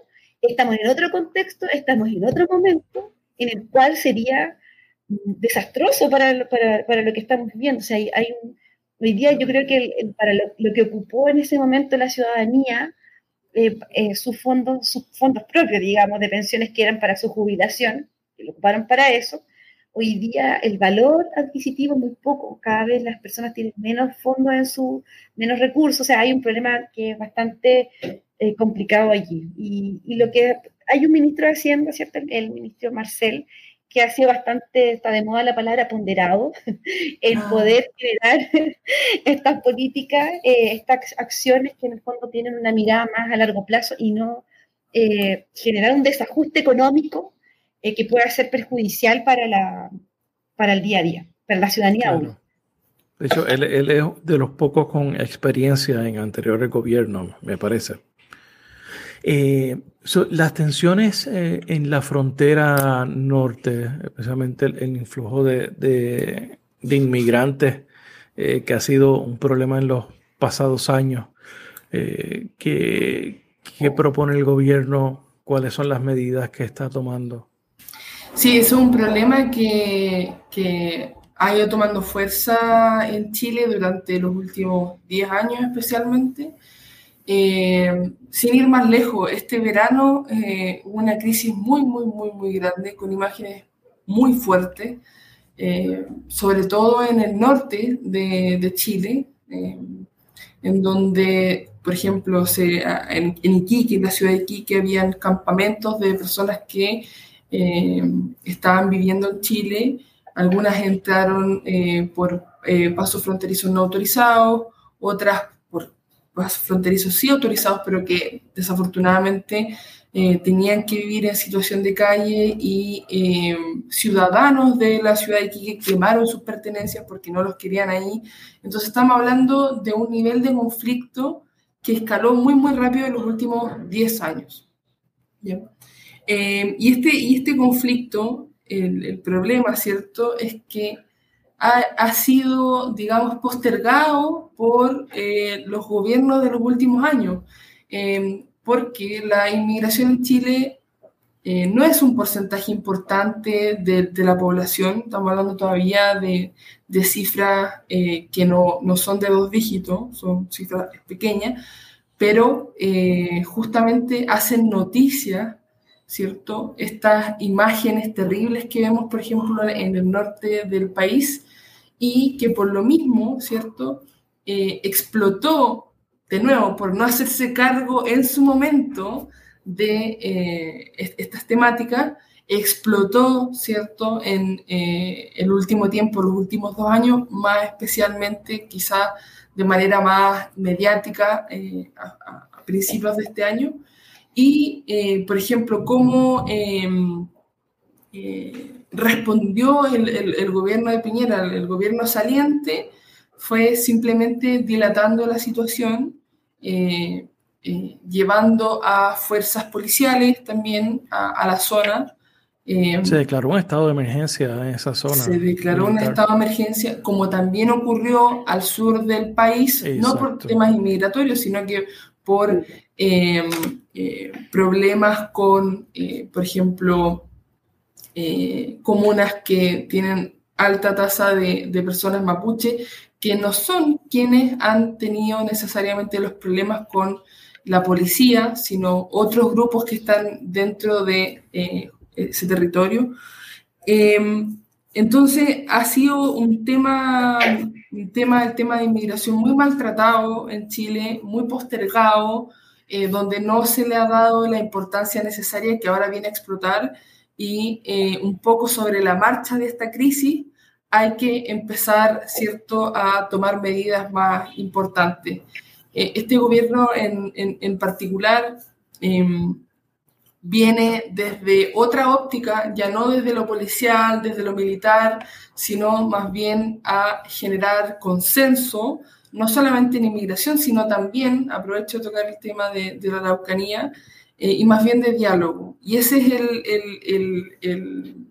estamos en otro contexto, estamos en otro momento en el cual sería desastroso para, para, lo que estamos viviendo. O sea, hay, hay un, Hoy día yo creo que para lo, que ocupó en ese momento la ciudadanía, eh, eh, sus fondos, sus fondos propios, digamos, de pensiones que eran para su jubilación, que lo ocuparon para eso, hoy día el valor adquisitivo es muy poco, cada vez las personas tienen menos fondos en su, menos recursos, o sea, hay un problema que es bastante eh, complicado allí. Y, lo que hay un ministro de Hacienda, ¿cierto? El ministro Marcel, que ha sido bastante, está de moda la palabra ponderado, [laughs] en ah. poder generar [laughs] estas políticas, eh, estas acciones que en el fondo tienen una mirada más a largo plazo y no eh, generar un desajuste económico eh, que pueda ser perjudicial para, la, para el día a día, para la ciudadanía. De hecho, él, él, es de los pocos con experiencia en anteriores gobiernos, me parece. Eh, las tensiones eh, en la frontera norte, especialmente el, influjo de, de, inmigrantes, eh, que ha sido un problema en los pasados años, ¿qué, ¿qué propone el gobierno? ¿Cuáles son las medidas que está tomando? Sí, es un problema que, que, ha ido tomando fuerza en Chile durante los últimos 10 años especialmente. Eh, sin ir más lejos, este verano eh, hubo una crisis muy, muy, muy, muy grande, con imágenes muy fuertes, eh, sobre todo en el norte de, Chile, en donde, por ejemplo, se, en, en, Iquique, en la ciudad de Iquique, habían campamentos de personas que estaban viviendo en Chile, algunas entraron por pasos fronterizos no autorizados, otras fronterizos sí autorizados, pero que desafortunadamente eh, tenían que vivir en situación de calle y eh, ciudadanos de la ciudad de Iquique quemaron sus pertenencias porque no los querían ahí. Entonces estamos hablando de un nivel de conflicto que escaló muy, muy rápido en los últimos 10 años. Eh, y, este, y este conflicto, el, el problema, ¿cierto?, es que ha, sido, digamos, postergado por eh, los gobiernos de los últimos años, em, porque la inmigración en Chile eh, no es un porcentaje importante de, la población, estamos hablando todavía de, cifras eh, que no, no, son de dos dígitos, son cifras pequeñas, pero justamente hacen noticia ¿cierto? Estas imágenes terribles que vemos, por ejemplo, en el norte del país, y que por lo mismo, ¿cierto? Eh, explotó de nuevo por no hacerse cargo en su momento de eh, estas temáticas, explotó, ¿cierto?, en eh, el último tiempo, los últimos dos años, más especialmente quizá de manera más mediática a, principios de este año. Y, por ejemplo, cómo em, respondió el, gobierno de Piñera, el, gobierno saliente, fue simplemente dilatando la situación, eh, eh, llevando a fuerzas policiales también a, la zona. Eh, se declaró un estado de emergencia en esa zona. Se declaró un estado de emergencia, como también ocurrió al sur del país, no por temas inmigratorios, sino que por problemas con, por ejemplo, eh, comunas que tienen alta tasa de, personas mapuche, que no son quienes han tenido necesariamente los problemas con la policía, sino otros grupos que están dentro de eh, ese territorio. Em, entonces ha sido un tema, un tema, el tema de inmigración muy maltratado en Chile, muy postergado, eh, donde no se le ha dado la importancia necesaria que ahora viene a explotar y eh, un poco sobre la marcha de esta crisis hay que empezar, ¿cierto?, a tomar medidas más importantes. Eh, este gobierno en, en, particular em, viene desde otra óptica, ya no desde lo policial, desde lo militar, sino más bien a generar consenso, no solamente en inmigración, sino también, aprovecho de tocar el tema de, de la Araucanía, eh, y más bien de diálogo. Y ese es el, el, el,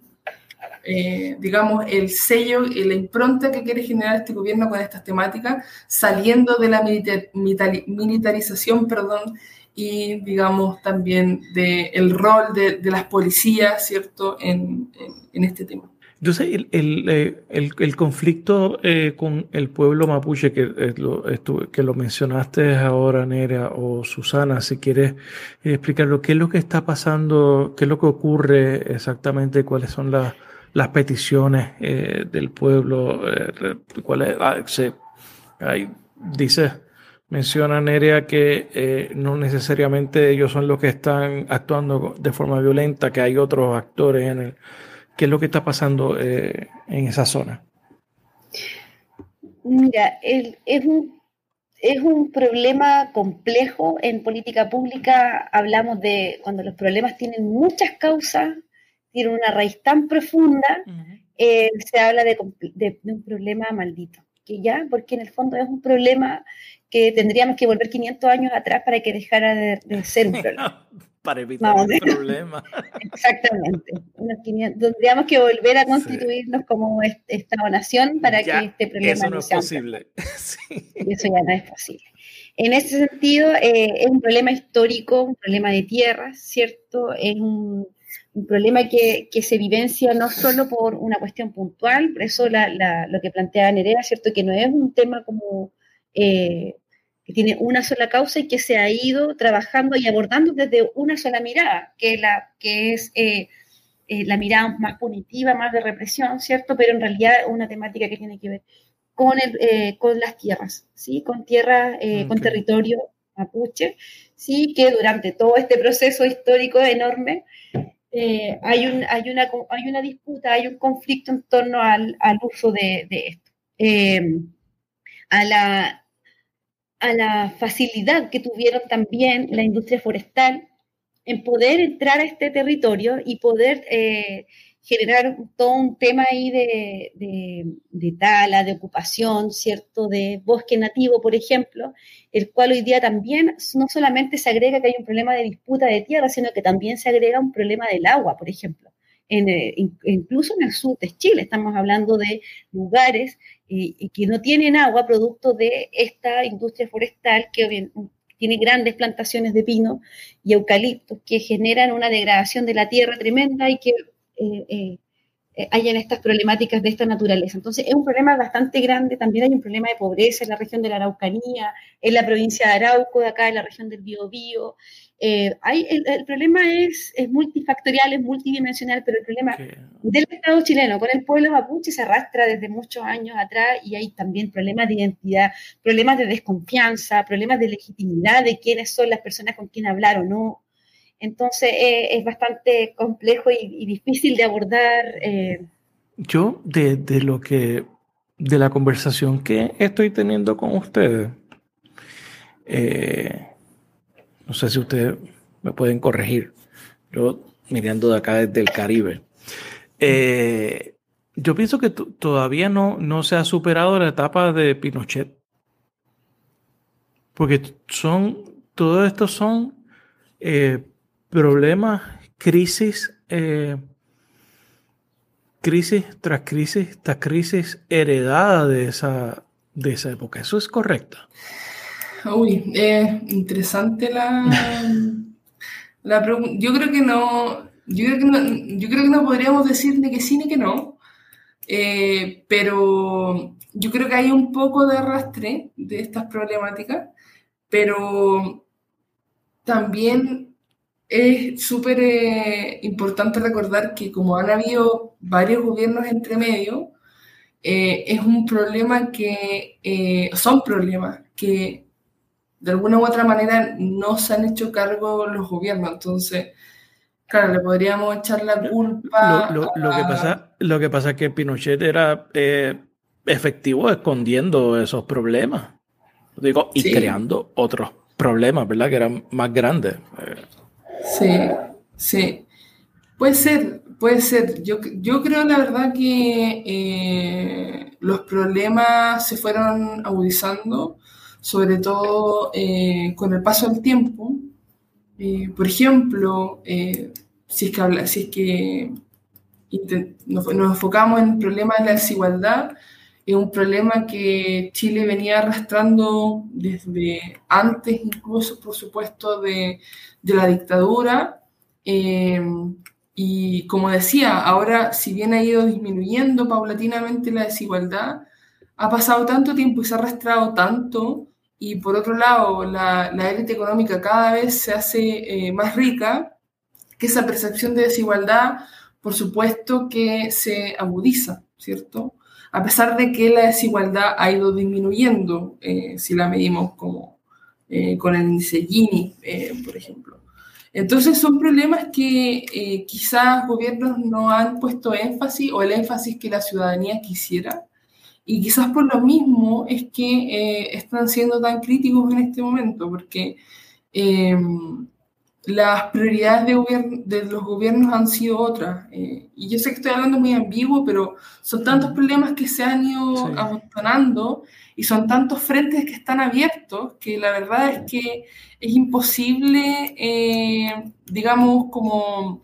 eh, digamos, el sello, eh, la impronta que quiere generar este gobierno con estas temáticas, saliendo de la militarización, perdón, y digamos también del rol de, de, las policías, ¿cierto?, en, en, en este tema. Entonces, el, el, eh, el, el conflicto eh, con el pueblo mapuche, que, eh, lo, que lo mencionaste ahora, Nera o Susana, si quieres explicarlo, qué es lo que está pasando, qué es lo que ocurre exactamente, cuáles son las, las peticiones eh, del pueblo, eh, cuál ah, se, dice, menciona Nerea que eh, no necesariamente ellos son los que están actuando de forma violenta, que hay otros actores en el... ¿Qué es lo que está pasando en esa zona? Mira, es, un, es un problema complejo en política pública. Hablamos de cuando los problemas tienen muchas causas, tienen una raíz tan profunda, eh, se habla de, un problema maldito. Que ya, porque en el fondo es un problema que tendríamos que volver 500 años atrás para que dejara de, ser un [laughs] problema. para evitar un problema. [laughs] Exactamente. tendríamos que volver a constituirnos como Estado-nación para que este problema eso no, es posible. [laughs] Y eso ya no es posible. En ese sentido, eh, es un problema histórico, un problema de tierra, ¿cierto? Es un un problema que, se vivencia no solo por una cuestión puntual, por eso lo que plantea Nerea, ¿cierto? Que no es un tema como eh, que tiene una sola causa y que se ha ido trabajando y abordando desde una sola mirada, que, la, que es eh, eh, la mirada más punitiva, más de represión, ¿cierto? Pero en realidad es una temática que tiene que ver con, el, con las tierras, ¿sí? Con tierras, con territorio mapuche, ¿sí? Que durante todo este proceso histórico enorme eh, hay, un, hay, una, hay una disputa, hay un conflicto en torno al, uso de, esto. Em, a, la, a la facilidad que tuvieron también la industria forestal en poder entrar a este territorio y poder eh, generar todo un tema ahí de, de, tala, de ocupación, ¿cierto? De bosque nativo, por ejemplo, el cual hoy día también no solamente se agrega que hay un problema de disputa de tierra, sino que también se agrega un problema del agua, por ejemplo. En, eh, incluso en el sur de Chile estamos hablando de lugares que no tienen agua producto de esta industria forestal que tiene grandes plantaciones de pino y eucaliptos que generan una degradación de la tierra tremenda y que eh, eh, eh, hayan estas problemáticas de esta naturaleza. Entonces, es un problema bastante grande. También hay un problema de pobreza en la región de la Araucanía, en la provincia de Arauco, de acá en la región del Biobío. hay, el, problema es, es, multifactorial, es multidimensional, pero el problema del Estado chileno con el pueblo mapuche se arrastra desde muchos años atrás y hay también problemas de identidad, problemas de desconfianza, problemas de legitimidad de quiénes son las personas con quien hablar o no. Entonces eh, es bastante complejo y, difícil de abordar. Eh. Yo, de, lo que, de la conversación que estoy teniendo con ustedes, eh, no sé si ustedes me pueden corregir, yo mirando de acá desde el Caribe. yo pienso que todavía no, no se ha superado la etapa de Pinochet. Porque son, todo esto son problemas, crisis, eh, crisis tras crisis tras crisis heredada de esa, de esa época. ¿Eso es correcto? Uy, interesante la, [laughs] la pregunta. Yo creo que no, yo creo que no, yo creo que no podríamos decir ni que sí ni que no, eh, pero yo creo que hay un poco de arrastre de estas problemáticas, pero también es súper eh, importante recordar que como han habido varios gobiernos entre medio, eh, es un problema que eh, son problemas que de alguna u otra manera no se han hecho cargo los gobiernos. Entonces, claro, le podríamos echar la culpa. Lo, que, pasa, lo que pasa es que Pinochet era efectivo escondiendo esos problemas. Digo, y creando otros problemas, ¿verdad? Que eran más grandes. Sí, sí. Puede ser, puede ser. Yo, yo creo la verdad que eh, los problemas se fueron agudizando, sobre todo eh, con el paso del tiempo. Eh, por ejemplo, si es que, habla, si es que nos, nos, enfocamos en el problema de la desigualdad, es un problema que Chile venía arrastrando desde antes, incluso, por supuesto, de, de la dictadura. Eh, y como decía, ahora, si bien ha ido disminuyendo paulatinamente la desigualdad, ha pasado tanto tiempo y se ha arrastrado tanto, y por otro lado, la, la élite económica cada vez se hace eh, más rica, que esa percepción de desigualdad por supuesto que se agudiza, ¿cierto? A pesar de que la desigualdad ha ido disminuyendo, eh, si la medimos como eh, con el índice Gini, eh, por ejemplo. Entonces son problemas que quizás gobiernos no han puesto énfasis o el énfasis que la ciudadanía quisiera. Y quizás por lo mismo es que están siendo tan críticos en este momento, porque las prioridades de, de, los gobiernos han sido otras. Eh, y yo sé que estoy hablando muy ambiguo, pero son tantos problemas que se han ido amontonando y son tantos frentes que están abiertos que la verdad es que es imposible, eh, digamos, como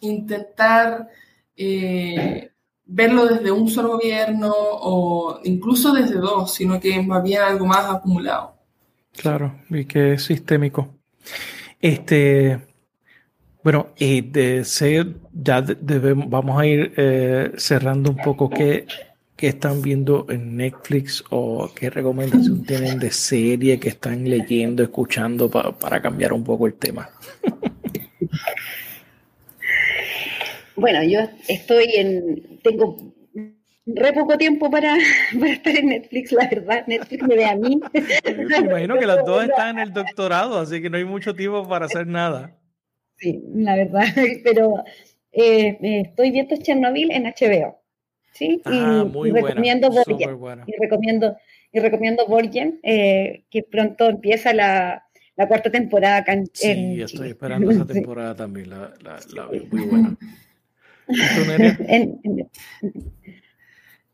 intentar eh, verlo desde un solo gobierno o incluso desde dos, sino que es más bien algo más acumulado. Claro, y que es sistémico. Este, bueno, de ser, ya debemos, vamos a ir eh, cerrando un poco qué, están viendo en Netflix o qué recomendación tienen de serie que están leyendo, escuchando para cambiar un poco el tema. Bueno, yo estoy en, tengo re poco tiempo para, [laughs] para, estar en Netflix, la verdad. Netflix me ve a mí. Me imagino que las dos están en el [laughs] doctorado, así que no hay mucho tiempo para hacer nada. Sí, la verdad, [laughs] pero eh, estoy viendo Chernobyl en HBO. ¿sí? Ah, y, muy recomiendo Borgen. Y recomiendo, y recomiendo Borgen, eh, que pronto empieza la, la cuarta temporada acá en, Sí, estoy esperando esa temporada también, la, la, muy buena. en,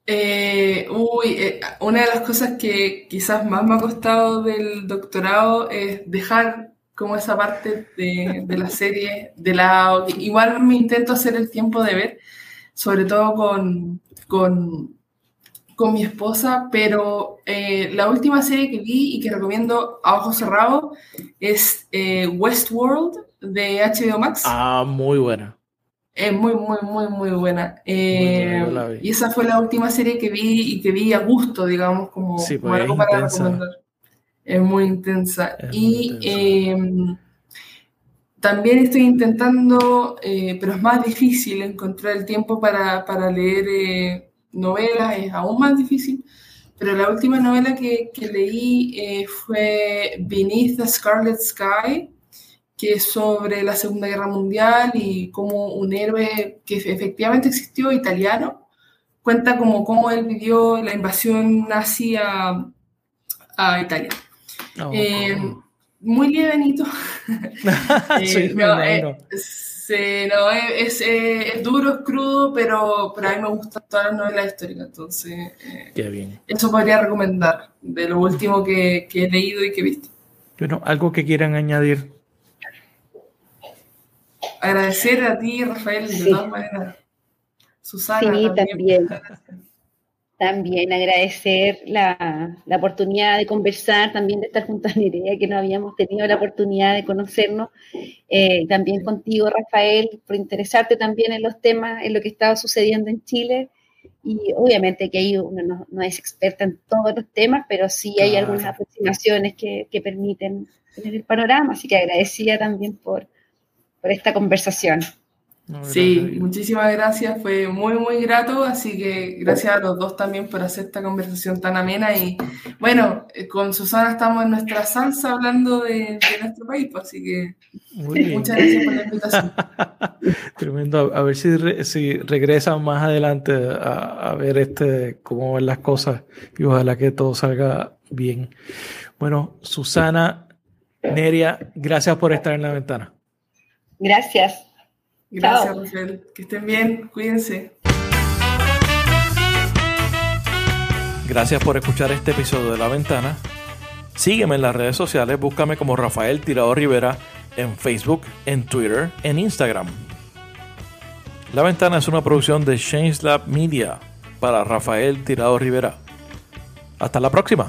eh, uy, eh, una de las cosas que quizás más me ha costado del doctorado es dejar como esa parte de, la serie de lado. Igual me intento hacer el tiempo de ver, sobre todo con, con, mi esposa, pero eh, la última serie que vi y que recomiendo a ojos cerrados es Westworld de HBO Max. Ah, muy buena. Es muy, muy, muy, muy buena. Eh, y esa fue la última serie que vi y que vi a gusto, digamos, como, pues, algo para recomendar. Es muy intensa. y em, también estoy intentando, eh, pero es más difícil encontrar el tiempo para, para leer eh, novelas, es aún más difícil. Pero la última novela que, que leí fue Beneath the Scarlet Sky que es sobre la Segunda Guerra Mundial y cómo un héroe que efectivamente existió, italiano, cuenta como cómo él vivió la invasión nazi a, Italia. Oh, eh, muy lievenito. [laughs] [laughs] sí, eh, no, es, es, duro, es crudo, pero, pero a mí me gustan todas las novelas históricas, entonces Qué bien. eso podría recomendar de lo último que, que he leído y que he visto. Bueno, algo que quieran añadir agradecer a ti, Rafael, de todas maneras. Susana. Sí, también. También, agradecer la, la, oportunidad de conversar, también de estar junto a Nerea, que no habíamos tenido la oportunidad de conocernos. Eh, también contigo, Rafael, por interesarte también en los temas, en lo que estaba sucediendo en Chile. Y obviamente que ahí uno no, es experta en todos los temas, pero sí hay algunas aproximaciones que, que permiten tener el panorama. Así que agradecida también por, esta conversación. sí, muchísimas gracias, fue muy, muy grato, así que gracias a los dos también por hacer esta conversación tan amena y bueno, eh, con Susana estamos en nuestra salsa hablando de, nuestro país, pues, así que muchas gracias por la invitación. [laughs] Tremendo, a ver si, si regresan más adelante a, a, ver este cómo van las cosas y ojalá que todo salga bien. Bueno, Susana, Neria, gracias por estar en la ventana. Gracias. Gracias, Rafael. Que estén bien. Cuídense. Gracias por escuchar este episodio de La Ventana. Sígueme en las redes sociales, búscame como Rafael Tirado Rivera en Facebook, en Twitter, en Instagram. La Ventana es una producción de Change Lab Media para Rafael Tirado Rivera. Hasta la próxima.